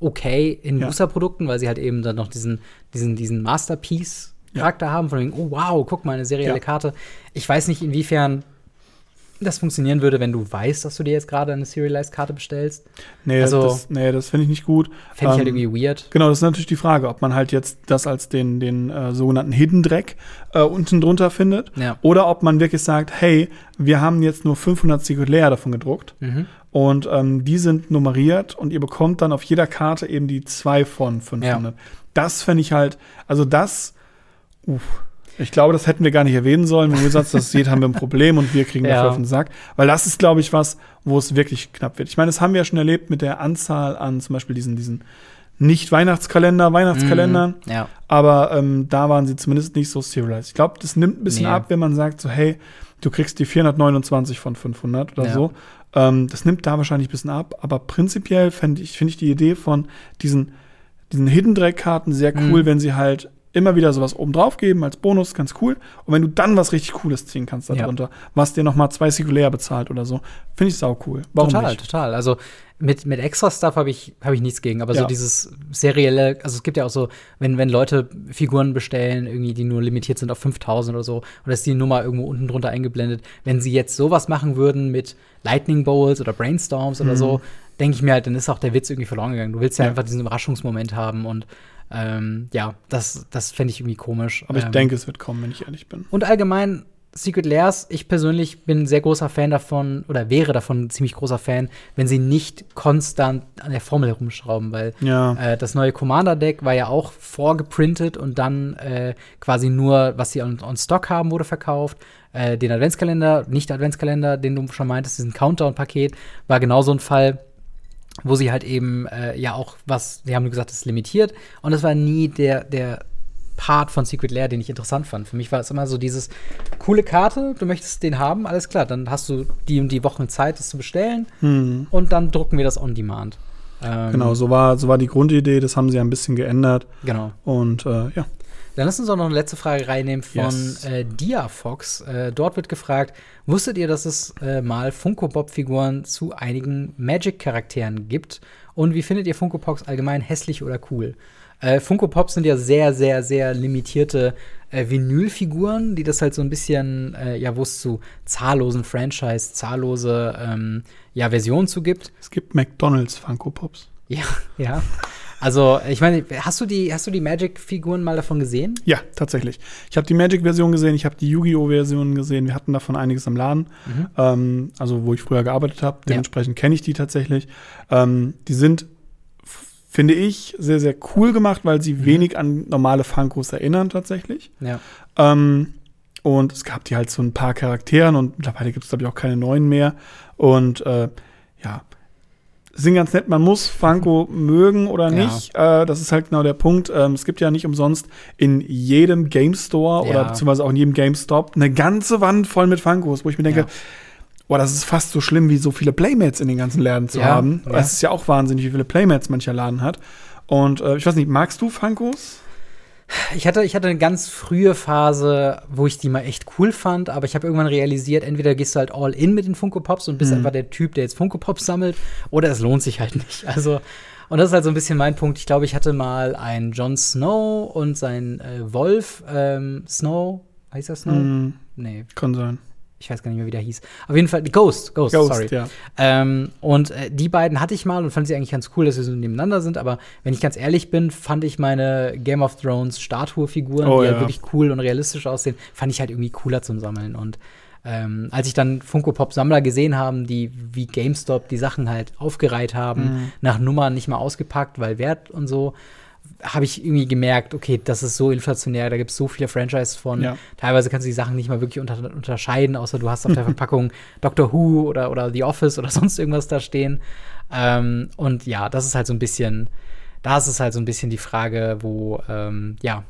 okay in Ja. Booster-Produkten, weil sie halt eben dann noch diesen, diesen, diesen Masterpiece-Charakter haben, von wegen, oh wow, guck mal, eine serielle Ja. Karte. Ich weiß nicht, inwiefern das funktionieren würde, wenn du weißt, dass du dir jetzt gerade eine Serialized-Karte bestellst. Nee, Also- das, nee, das finde ich nicht gut. Fände ich halt Ähm, irgendwie weird. Genau, das ist natürlich die Frage, ob man halt jetzt das als den, den äh, sogenannten Hidden Dreck äh, unten drunter findet Ja. oder ob man wirklich sagt, hey, wir haben jetzt nur 500 Secret Layer davon gedruckt Mhm. und ähm, die sind nummeriert und ihr bekommt dann auf jeder Karte eben die zwei von 500. Das fände ich halt, also das, uff, ich glaube, das hätten wir gar nicht erwähnen sollen. Wenn sonst das seht, haben wir ein Problem und wir kriegen Ja. dafür auf den Sack. Weil das ist, glaube ich, was, wo es wirklich knapp wird. Ich meine, das haben wir ja schon erlebt mit der Anzahl an zum Beispiel diesen, diesen nicht-Weihnachtskalender, Weihnachtskalendern. Mhm. Ja. Aber ähm, da waren sie zumindest nicht so serialized. Ich glaube, das nimmt ein bisschen Nee. ab, wenn man sagt, so, hey, du kriegst die 429 von 500 oder Ja. so. Ähm, das nimmt da wahrscheinlich ein bisschen ab. Aber prinzipiell finde ich, finde ich die Idee von diesen, diesen Hidden Dreck-Karten sehr cool, Mhm. wenn sie halt immer wieder sowas oben drauf geben als Bonus, ganz cool. Und wenn du dann was richtig Cooles ziehen kannst Ja. darunter, was dir noch mal zwei Singulär bezahlt oder so, finde ich sau cool. Warum total, nicht? total. Also mit, mit extra Stuff habe ich, hab ich nichts gegen, aber so Ja. dieses serielle, also es gibt ja auch so, wenn, wenn Leute Figuren bestellen, irgendwie, die nur limitiert sind auf 5000 oder so, und ist die Nummer irgendwo unten drunter eingeblendet, wenn sie jetzt sowas machen würden mit Lightning Bowls oder Brainstorms oder so, denke ich mir halt, dann ist auch der Witz irgendwie verloren gegangen. Du willst ja, Mhm. Ja. einfach diesen Überraschungsmoment haben und ähm, ja, das, das fände ich irgendwie komisch. Aber ich Ähm, denke, es wird kommen, wenn ich ehrlich bin. und allgemein Secret Lairs, ich persönlich bin ein sehr großer Fan davon oder wäre davon ein ziemlich großer Fan, wenn sie nicht konstant an der Formel herumschrauben, weil Ja. äh, das neue Commander-Deck war ja auch vorgeprintet und dann äh, quasi nur, was sie on, on Stock haben, wurde verkauft. Äh, den Adventskalender, nicht Adventskalender, den du schon meintest, diesen Countdown-Paket, war genau so ein Fall, wo sie halt eben äh, ja auch was, sie haben gesagt, das ist limitiert und das war nie der, der Part von Secret Lair, den ich interessant fand. Für mich war es immer so dieses coole Karte, du möchtest den haben, alles klar, dann hast du die und die Wochen Zeit, das zu bestellen Hm. und dann drucken wir das on demand. Ähm, Genau, so war, so war die Grundidee, das haben sie ein bisschen geändert. Genau. Und äh, ja. Dann lass uns auch noch eine letzte Frage reinnehmen von Yes. äh, Diafox. Äh, dort wird gefragt, wusstet ihr, dass es äh, mal Funko-Pop-Figuren zu einigen Magic-Charakteren gibt? Und wie findet ihr Funko Pops allgemein hässlich oder cool? Äh, Funko Pops sind ja sehr, sehr, sehr limitierte äh, Vinylfiguren, die das halt so ein bisschen, äh, ja, wo es zu zahllosen Franchise, zahllose ähm, ja, Versionen zu gibt. Es gibt McDonalds Funko Pops. Ja, ja. Also, ich meine, hast du die, hast du die Magic-Figuren mal davon gesehen? Ja, tatsächlich. Ich habe die Magic-Version gesehen, ich habe die Yu-Gi-Oh!-Version gesehen. Wir hatten davon einiges im Laden, Mhm. ähm, also wo ich früher gearbeitet habe. Dementsprechend kenne ich die tatsächlich. Ähm, die sind, finde ich, sehr, sehr cool gemacht, weil Mhm. sie wenig an normale Funkos erinnern tatsächlich. Ja. Ähm, und es gab die halt so ein paar Charakteren und mittlerweile gibt es, glaube ich, auch keine neuen mehr. Und äh, ja, sind ganz nett. Man muss Funko mögen oder Ja. nicht. Äh, das ist halt genau der Punkt. Ähm, es gibt ja nicht umsonst in jedem Game Store Ja. oder beziehungsweise auch in jedem GameStop eine ganze Wand voll mit Funkos, wo ich mir denke, Ja. boah, das ist fast so schlimm, wie so viele Playmates in den ganzen Läden zu Ja, haben. ja. Es ist ja auch wahnsinnig, wie viele Playmates mancher Laden hat. Und äh, ich weiß nicht, magst du Funkos? Ich hatte, ich hatte eine ganz frühe Phase, wo ich die mal echt cool fand, aber ich habe irgendwann realisiert, entweder gehst du halt all in mit den Funko Pops und bist Mhm. einfach der Typ, der jetzt Funko Pops sammelt, oder es lohnt sich halt nicht. Also, und das ist halt so ein bisschen mein Punkt. Ich glaube, ich hatte mal einen Jon Snow und seinen äh, Wolf ähm, Snow. Heißt das Snow? Hm, Nee, kann sein. Ich weiß gar nicht mehr, wie der hieß. Auf jeden Fall, Ghost, Ghost, Ghost, sorry. ja. Ähm, und äh, die beiden hatte ich mal und fand sie eigentlich ganz cool, dass sie so nebeneinander sind. Aber wenn ich ganz ehrlich bin, fand ich meine Game of Thrones Statue-Figuren, Oh, die halt ja. wirklich cool und realistisch aussehen, fand ich halt irgendwie cooler zum Sammeln. Und ähm, als ich dann Funko Pop Sammler gesehen haben, die wie GameStop die Sachen halt aufgereiht haben, Mhm. nach Nummern nicht mal ausgepackt, weil Wert und so, habe ich irgendwie gemerkt, okay, das ist so inflationär, da gibt es so viele Franchises von. Ja. Teilweise kannst du die Sachen nicht mal wirklich unter unterscheiden, außer du hast auf der Verpackung Doctor Who oder, oder The Office oder sonst irgendwas da stehen. Ähm, und ja, das ist halt so ein bisschen, da ist es halt so ein bisschen die Frage, wo, ähm, ja,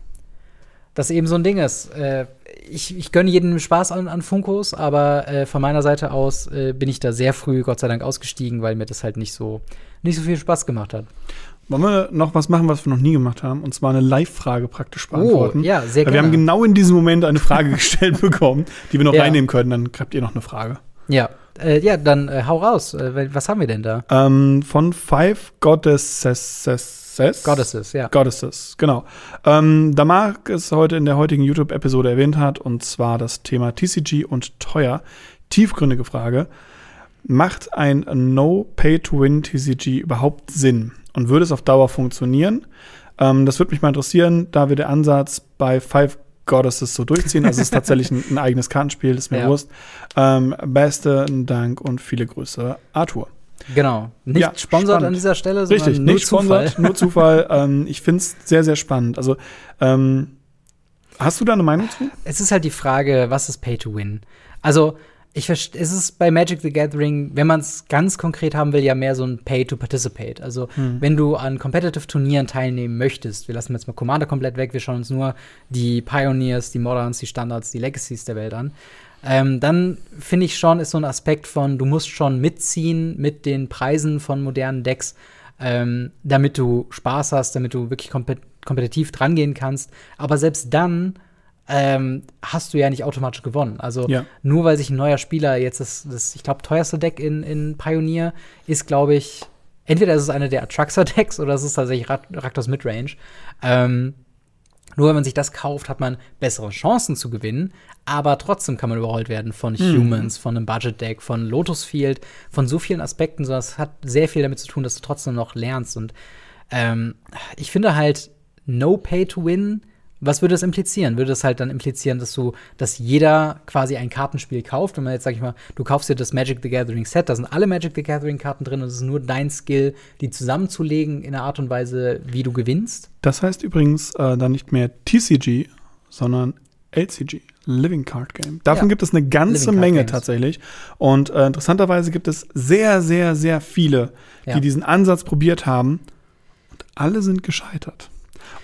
das eben so ein Ding ist. Äh, ich, ich gönne jedem Spaß an, an Funkos, aber äh, von meiner Seite aus äh, bin ich da sehr früh, Gott sei Dank, ausgestiegen, weil mir das halt nicht so, nicht so viel Spaß gemacht hat. Wollen wir noch was machen, was wir noch nie gemacht haben? Und zwar eine Live-Frage praktisch beantworten. Oh, ja, sehr gerne. Wir haben genau in diesem Moment eine Frage gestellt bekommen, die wir noch Ja. reinnehmen können. Dann habt ihr noch eine Frage. Ja, äh, ja dann äh, hau raus. Äh, was haben wir denn da? Ähm, von Five Goddesses. Goddesses, ja. Goddesses, genau. Ähm, da Marc es heute in der heutigen YouTube-Episode erwähnt hat, und zwar das Thema TCG und teuer. Tiefgründige Frage. Macht ein No-Pay-to-Win TCG überhaupt Sinn? Und würde es auf Dauer funktionieren? Ähm, das würde mich mal interessieren, da wir der Ansatz bei Five Goddesses so durchziehen. Also es ist tatsächlich ein, ein eigenes Kartenspiel, ist mir Ja. Wurst. Ähm, besten Dank und viele Grüße, Arthur. Genau. Nicht Ja, sponsert an dieser Stelle, sondern Richtig, nur nicht Zufall. sponsert, nur Zufall. ähm, ich finde es sehr, sehr spannend. Also, ähm, hast du da eine Meinung zu? Es ist halt die Frage, was ist Pay to Win? Also, ich verst- es ist bei Magic the Gathering, wenn man es ganz konkret haben will, ja mehr so ein Pay to Participate. Also, wenn du an Competitive Turnieren teilnehmen möchtest, wir lassen jetzt mal Commander komplett weg, wir schauen uns nur die Pioneers, die Moderns, die Standards, die Legacies der Welt an. Ähm, dann finde ich schon, ist so ein Aspekt von, du musst schon mitziehen mit den Preisen von modernen Decks, ähm, damit du Spaß hast, damit du wirklich kompet kompetitiv drangehen kannst. Aber selbst dann ähm, hast du ja nicht automatisch gewonnen. Also Ja. nur weil sich ein neuer Spieler jetzt das, das ich glaube, teuerste Deck in, in Pioneer ist, glaube ich, entweder ist es eine der Atraxa-Decks oder es ist tatsächlich Rak Raktos Midrange. Ähm, nur wenn man sich das kauft, hat man bessere Chancen zu gewinnen, aber trotzdem kann man überrollt werden von Humans, von einem Budget-Deck, von Lotus Field, von so vielen Aspekten. So, das hat sehr viel damit zu tun, dass du trotzdem noch lernst. Und ähm, ich finde halt, no pay to win, was würde das implizieren? Würde das halt dann implizieren, dass du, dass jeder quasi ein Kartenspiel kauft? Wenn man jetzt, sag ich mal, du kaufst dir das Magic the Gathering Set, da sind alle Magic the Gathering Karten drin und es ist nur dein Skill, die zusammenzulegen in einer Art und Weise, wie du gewinnst. Das heißt übrigens äh, dann nicht mehr TCG, sondern LCG, Living Card Game. Davon Ja. gibt es eine ganze Menge Games. tatsächlich. Und äh, interessanterweise gibt es sehr, sehr, sehr viele, Ja. die diesen Ansatz probiert haben. Und alle sind gescheitert.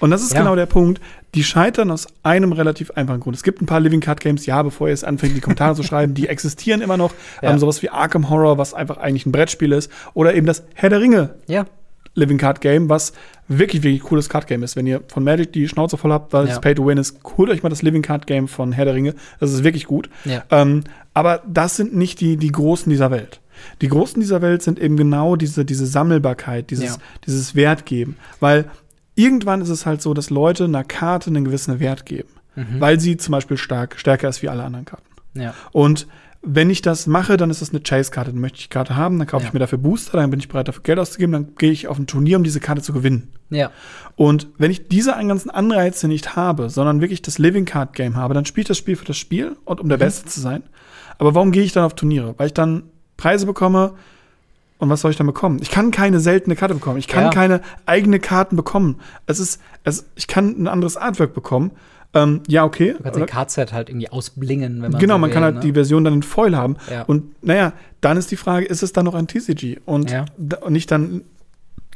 Und das ist Ja. genau der Punkt. Die scheitern aus einem relativ einfachen Grund. Es gibt ein paar Living Card Games, ja, bevor ihr es anfängt, die Kommentare zu schreiben, die existieren immer noch. Ja. Ähm, sowas wie Arkham Horror, was einfach eigentlich ein Brettspiel ist. Oder eben das Herr der Ringe Ja, Living Card Game, was wirklich, wirklich cooles Card Game ist. Wenn ihr von Magic die Schnauze voll habt, weil Ja. es Pay to Win ist, holt euch mal das Living Card Game von Herr der Ringe. Das ist wirklich gut. ja. Ähm, aber das sind nicht die, die Großen dieser Welt. Die Großen dieser Welt sind eben genau diese, diese Sammelbarkeit, dieses, Ja. dieses Wertgeben. Weil irgendwann ist es halt so, dass Leute einer Karte einen gewissen Wert geben. Mhm. Weil sie zum Beispiel stark, stärker ist wie alle anderen Karten. ja. Und wenn ich das mache, dann ist das eine Chase-Karte. Dann möchte ich die Karte haben, dann kaufe Ja. ich mir dafür Booster, dann bin ich bereit, dafür Geld auszugeben, dann gehe ich auf ein Turnier, um diese Karte zu gewinnen. Ja, Und wenn ich diese ganzen Anreize nicht habe, sondern wirklich das Living Card Game habe, dann spiele ich das Spiel für das Spiel und um der Beste zu sein. Aber warum gehe ich dann auf Turniere? Weil ich dann Preise bekomme und was soll ich dann bekommen? Ich kann keine seltene Karte bekommen. Ich kann Ja. keine eigene Karten bekommen. Es ist, es, ich kann ein anderes Artwork bekommen. Ähm, ja, okay. du kannst den Cardset halt irgendwie ausblingen, wenn man Genau, so man kann will, halt ne? die Version dann in Foil haben. Ja. Und naja, dann ist die Frage, ist es dann noch ein TCG und, Ja. nicht dann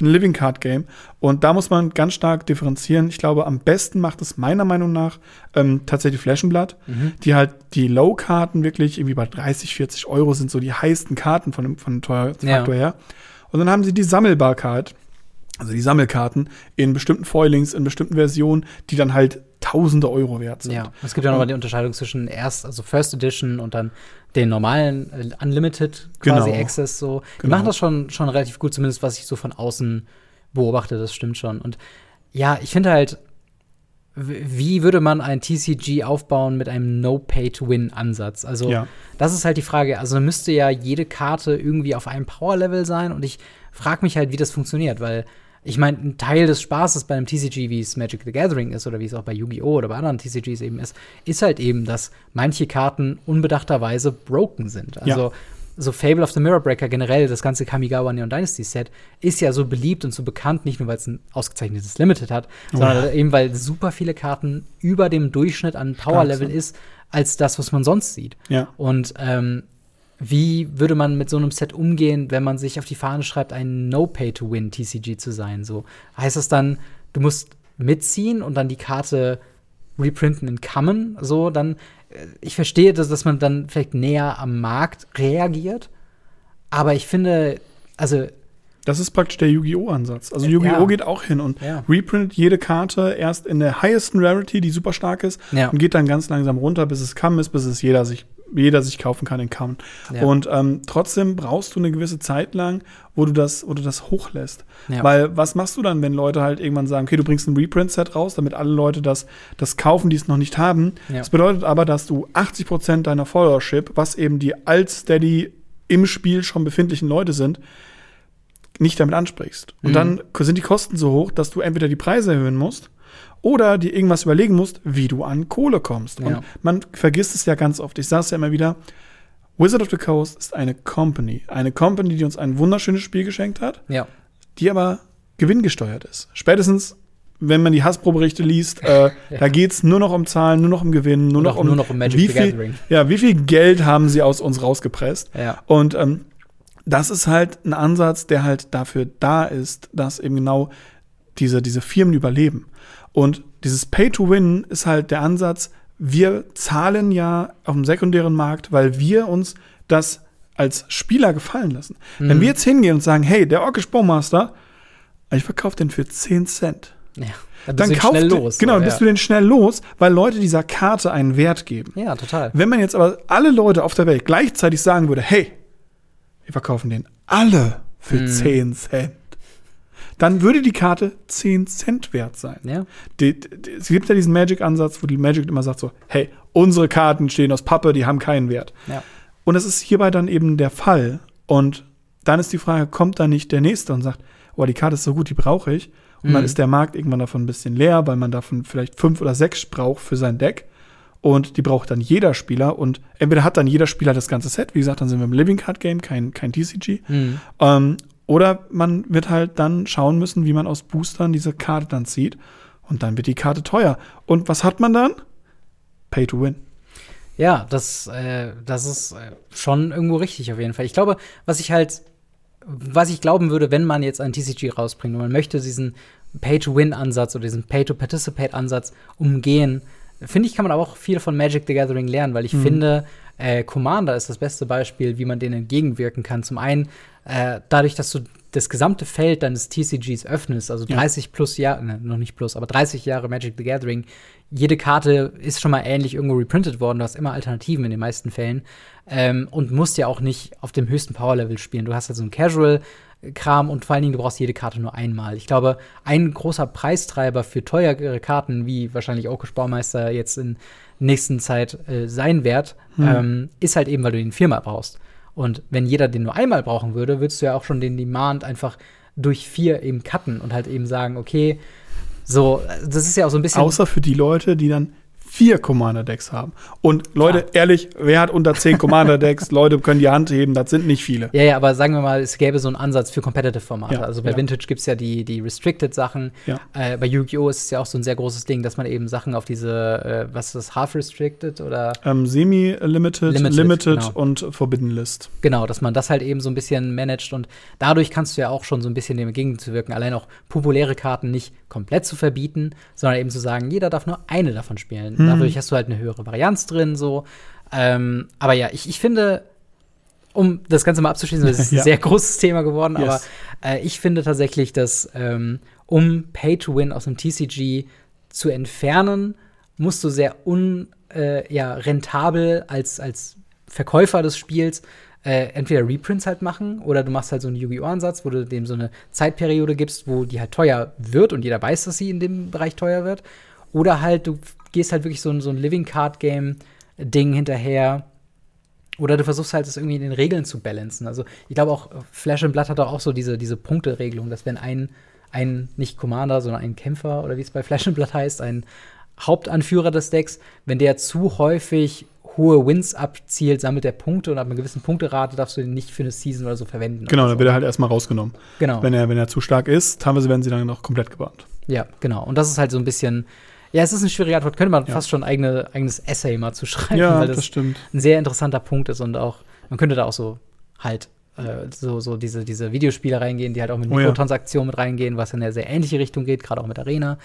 ein Living Card Game? Und da muss man ganz stark differenzieren. Ich glaube, am besten macht es meiner Meinung nach ähm, tatsächlich Blood, Mhm. die halt die Low-Karten wirklich irgendwie bei 30, 40 Euro sind so die heißten Karten von dem, von dem Teuerfaktor Ja. her. Und dann haben sie die Sammelbarkeit, also die Sammelkarten in bestimmten Foilings, in bestimmten Versionen, die dann halt tausende Euro wert sind. Ja, es gibt ja noch mal die Unterscheidung zwischen erst, also First Edition und dann den normalen äh, Unlimited quasi Genau. Access so. Die Genau. machen das schon, schon relativ gut, zumindest was ich so von außen beobachte, das stimmt schon. Und ja, ich finde halt, wie würde man ein TCG aufbauen mit einem No-Pay-to-Win-Ansatz? Also, Ja. das ist halt die Frage. Also, müsste ja jede Karte irgendwie auf einem Power-Level sein und ich frage mich halt, wie das funktioniert, weil ich meine, ein Teil des Spaßes bei einem TCG, wie es Magic the Gathering ist oder wie es auch bei Yu-Gi-Oh! oder bei anderen TCGs eben ist, ist halt eben, dass manche Karten unbedachterweise broken sind. Also ja. so Fable of the Mirror Breaker generell, das ganze Kamigawa Neon Dynasty Set, ist ja so beliebt und so bekannt, nicht nur weil es ein ausgezeichnetes Limited hat, oh. sondern eben weil super viele Karten über dem Durchschnitt an Power Level ist, als das, was man sonst sieht. Ja. Und ähm, wie würde man mit so einem Set umgehen, wenn man sich auf die Fahne schreibt, ein No-Pay-to-Win-TCG zu sein? So heißt das dann, du musst mitziehen und dann die Karte reprinten in Common? So, dann, äh, ich verstehe, dass, dass man dann vielleicht näher am Markt reagiert, aber ich finde, also das ist praktisch der Yu-Gi-Oh! Ansatz. Also Yu-Gi-Oh! Ja. geht auch hin und ja. reprintet jede Karte erst in der highest Rarity, die super stark ist, ja. und geht dann ganz langsam runter, bis es Come ist, bis es jeder sich jeder sich kaufen kann in Kamen. Ja. Und ähm, trotzdem brauchst du eine gewisse Zeit lang, wo du das, wo du das hochlässt. Ja. Weil was machst du dann, wenn Leute halt irgendwann sagen, okay, du bringst ein Reprint-Set raus, damit alle Leute das, das kaufen, die es noch nicht haben. Ja. Das bedeutet aber, dass du 80 Prozent deiner Followership, was eben die alt-steady im Spiel schon befindlichen Leute sind, nicht damit ansprichst. Und mhm. dann sind die Kosten so hoch, dass du entweder die Preise erhöhen musst oder dir irgendwas überlegen musst, wie du an Kohle kommst. Ja. Und man vergisst es ja ganz oft. Ich sage es ja immer wieder. Wizard of the Coast ist eine Company. Eine Company, die uns ein wunderschönes Spiel geschenkt hat, ja. die aber gewinngesteuert ist. Spätestens, wenn man die Hasbro-Berichte liest, äh, ja. da geht es nur noch um Zahlen, nur noch um Gewinn, nur, noch um, nur noch um Magic wie viel, Ja, wie viel Geld haben sie aus uns rausgepresst? Ja. Und ähm, das ist halt ein Ansatz, der halt dafür da ist, dass eben genau diese, diese Firmen überleben. Und dieses Pay-to-Win ist halt der Ansatz, wir zahlen ja auf dem sekundären Markt, weil wir uns das als Spieler gefallen lassen. Mhm. Wenn wir jetzt hingehen und sagen, hey, der Orkish Bowmaster, ich verkaufe den für 10 Cent. Ja. Dann, dann kaufst schnell los. Genau, dann bist du den schnell los, weil Leute dieser Karte einen Wert geben. Ja, total. Wenn man jetzt aber alle Leute auf der Welt gleichzeitig sagen würde, hey, wir verkaufen den alle für mhm. 10 Cent dann würde die Karte 10 Cent wert sein. Ja. Die, die, es gibt ja diesen Magic-Ansatz, wo die Magic immer sagt so, hey, unsere Karten stehen aus Pappe, die haben keinen Wert. Ja. Und das ist hierbei dann eben der Fall. Und dann ist die Frage, kommt da nicht der Nächste und sagt, oh, die Karte ist so gut, die brauche ich. Und mhm. dann ist der Markt irgendwann davon ein bisschen leer, weil man davon vielleicht fünf oder sechs braucht für sein Deck. Und die braucht dann jeder Spieler. Und entweder hat dann jeder Spieler das ganze Set, wie gesagt, dann sind wir im Living Card Game, kein, kein TCG. Mhm. Ähm, oder man wird halt dann schauen müssen, wie man aus Boostern diese Karte dann zieht. Und dann wird die Karte teuer. Und was hat man dann? Pay to win. Ja, das, äh, das ist äh, schon irgendwo richtig auf jeden Fall. Ich glaube, was ich halt, was ich glauben würde, wenn man jetzt ein TCG rausbringt und man möchte diesen Pay-to-Win-Ansatz oder diesen Pay-to-Participate-Ansatz umgehen, finde ich, kann man aber auch viel von Magic the Gathering lernen, weil ich mhm. finde, äh, Commander ist das beste Beispiel, wie man denen entgegenwirken kann. Zum einen äh, dadurch, dass du das gesamte Feld deines TCGs öffnest, also 30 ja. plus Jahre, ne, noch nicht plus, aber 30 Jahre Magic the Gathering, jede Karte ist schon mal ähnlich irgendwo reprintet worden, du hast immer Alternativen in den meisten Fällen ähm, und musst ja auch nicht auf dem höchsten Power-Level spielen. Du hast halt so ein Casual-Kram und vor allen Dingen, du brauchst jede Karte nur einmal. Ich glaube, ein großer Preistreiber für teure Karten, wie wahrscheinlich Okisch Baumeister jetzt in nächsten Zeit äh, sein wird, hm. ähm, ist halt eben, weil du den viermal brauchst. Und wenn jeder den nur einmal brauchen würde, würdest du ja auch schon den Demand einfach durch vier eben cutten und halt eben sagen, okay, so, das ist ja auch so ein bisschen. Außer für die Leute, die dann vier Commander-Decks haben. Und Leute, ja. ehrlich, wer hat unter zehn Commander-Decks? Leute können die Hand heben, das sind nicht viele. Ja, ja, aber sagen wir mal, es gäbe so einen Ansatz für Competitive-Formate. Ja, also bei ja. Vintage gibt es ja die, die Restricted-Sachen. Äh, bei Yu-Gi-Oh! ist es ja auch so ein sehr großes Ding, dass man eben Sachen auf diese, äh, was ist das, Half-Restricted oder? Ähm, Semi-Limited, Limited, Limited genau. und Forbidden List. Genau, dass man das halt eben so ein bisschen managt und dadurch kannst du ja auch schon so ein bisschen dem entgegenzuwirken, allein auch populäre Karten nicht komplett zu verbieten, sondern eben zu sagen, jeder darf nur eine davon spielen. Hm. Dadurch hast du halt eine höhere Varianz drin, so. Ähm, aber ja, ich, ich finde, um das Ganze mal abzuschließen, das ist ja. ein sehr großes Thema geworden, yes. aber äh, ich finde tatsächlich, dass ähm, um Pay to Win aus einem TCG zu entfernen, musst du sehr un, äh, ja, rentabel als, als Verkäufer des Spiels äh, entweder Reprints halt machen oder du machst halt so einen Yu-Gi-Oh! Ansatz, wo du dem so eine Zeitperiode gibst, wo die halt teuer wird und jeder weiß, dass sie in dem Bereich teuer wird. Oder halt du gehst halt wirklich so, ein, so ein Living Card Game Ding hinterher. Oder du versuchst halt, das irgendwie in den Regeln zu balancen. Also, ich glaube auch, Flash and Blood hat auch so diese, diese Punkteregelung, dass wenn ein, ein, nicht Commander, sondern ein Kämpfer oder wie es bei Flash and Blood heißt, ein Hauptanführer des Decks, wenn der zu häufig hohe Wins abzielt, sammelt er Punkte und ab einer gewissen Punkterate darfst du den nicht für eine Season oder so verwenden. Genau, dann so. wird er halt erstmal rausgenommen. Genau. Wenn er, wenn er zu stark ist, teilweise werden sie dann noch komplett gebannt. Ja, genau. Und das ist halt so ein bisschen, ja, es ist ein schwieriger Antwort. Könnte man Ja. fast schon ein eigene, eigenes Essay mal zu schreiben, Ja, weil das, das, stimmt. ein sehr interessanter Punkt ist und auch, man könnte da auch so halt äh, so, so diese, diese Videospiele reingehen, die halt auch mit Oh ja. Mikrotransaktionen mit reingehen, was in eine sehr ähnliche Richtung geht, gerade auch mit Arena.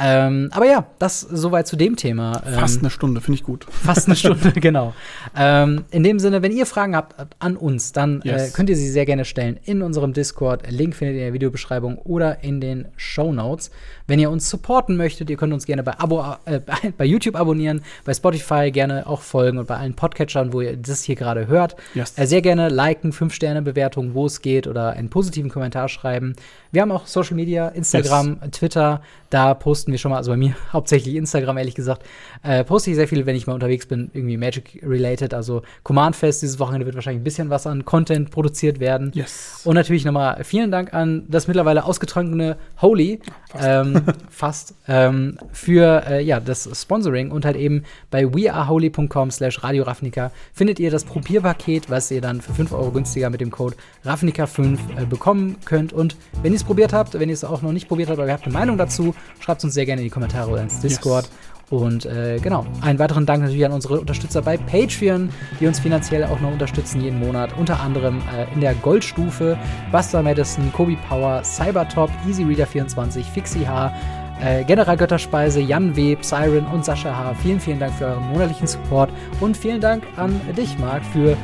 Ähm, aber ja, das soweit zu dem Thema. Ähm, Fast eine Stunde, finde ich gut. Fast eine Stunde, genau. Ähm, in dem Sinne, wenn ihr Fragen habt an uns, dann äh, Yes. könnt ihr sie sehr gerne stellen in unserem Discord. Link findet ihr in der Videobeschreibung oder in den Show Notes. Wenn ihr uns supporten möchtet, ihr könnt uns gerne bei, Abo, äh, bei- YouTube abonnieren, bei Spotify gerne auch folgen und bei allen Podcatchern, wo ihr das hier gerade hört. Yes. Äh, sehr gerne liken, 5-Sterne-Bewertungen, wo es geht, oder einen positiven Kommentar schreiben. Wir haben auch Social Media, Instagram, Twitter. Da posten wir schon mal, also bei mir hauptsächlich Instagram, ehrlich gesagt, äh, poste ich sehr viel, wenn ich mal unterwegs bin, irgendwie Magic-related. Also Command Fest dieses Wochenende wird wahrscheinlich ein bisschen was an Content produziert werden. Yes. Und natürlich nochmal vielen Dank an das mittlerweile ausgetrunkene Holy, Fast. ähm, fast, ähm, für äh, ja, das Sponsoring und halt eben bei weareholy.com slash Radio Ravnica findet ihr das Probierpaket, was ihr dann für 5 Euro günstiger mit dem Code Ravnica5 äh, bekommen könnt. Und wenn ihr es probiert habt, wenn ihr es auch noch nicht probiert habt, aber ihr habt eine Meinung dazu, schreibt uns sehr gerne in die Kommentare oder ins Discord. Yes. Und äh, genau, einen weiteren Dank natürlich an unsere Unterstützer bei Patreon, die uns finanziell auch noch unterstützen jeden Monat. Unter anderem äh, in der Goldstufe Buster Madison, Kobi Power, Cybertop, EasyReader24, Fixie H, äh, General Götterspeise, Jan W., Siren und Sascha H. Vielen, vielen Dank für euren monatlichen Support und vielen Dank an dich, Marc, für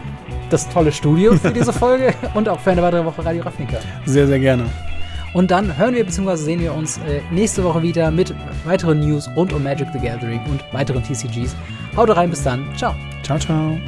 das tolle Studio für diese Folge und auch für eine weitere Woche Radio Ravnica. Sehr, sehr gerne. Und dann hören wir bzw. sehen wir uns äh, nächste Woche wieder mit weiteren News rund um Magic the Gathering und weiteren TCGs. Haut rein, bis dann. Ciao. Ciao, ciao.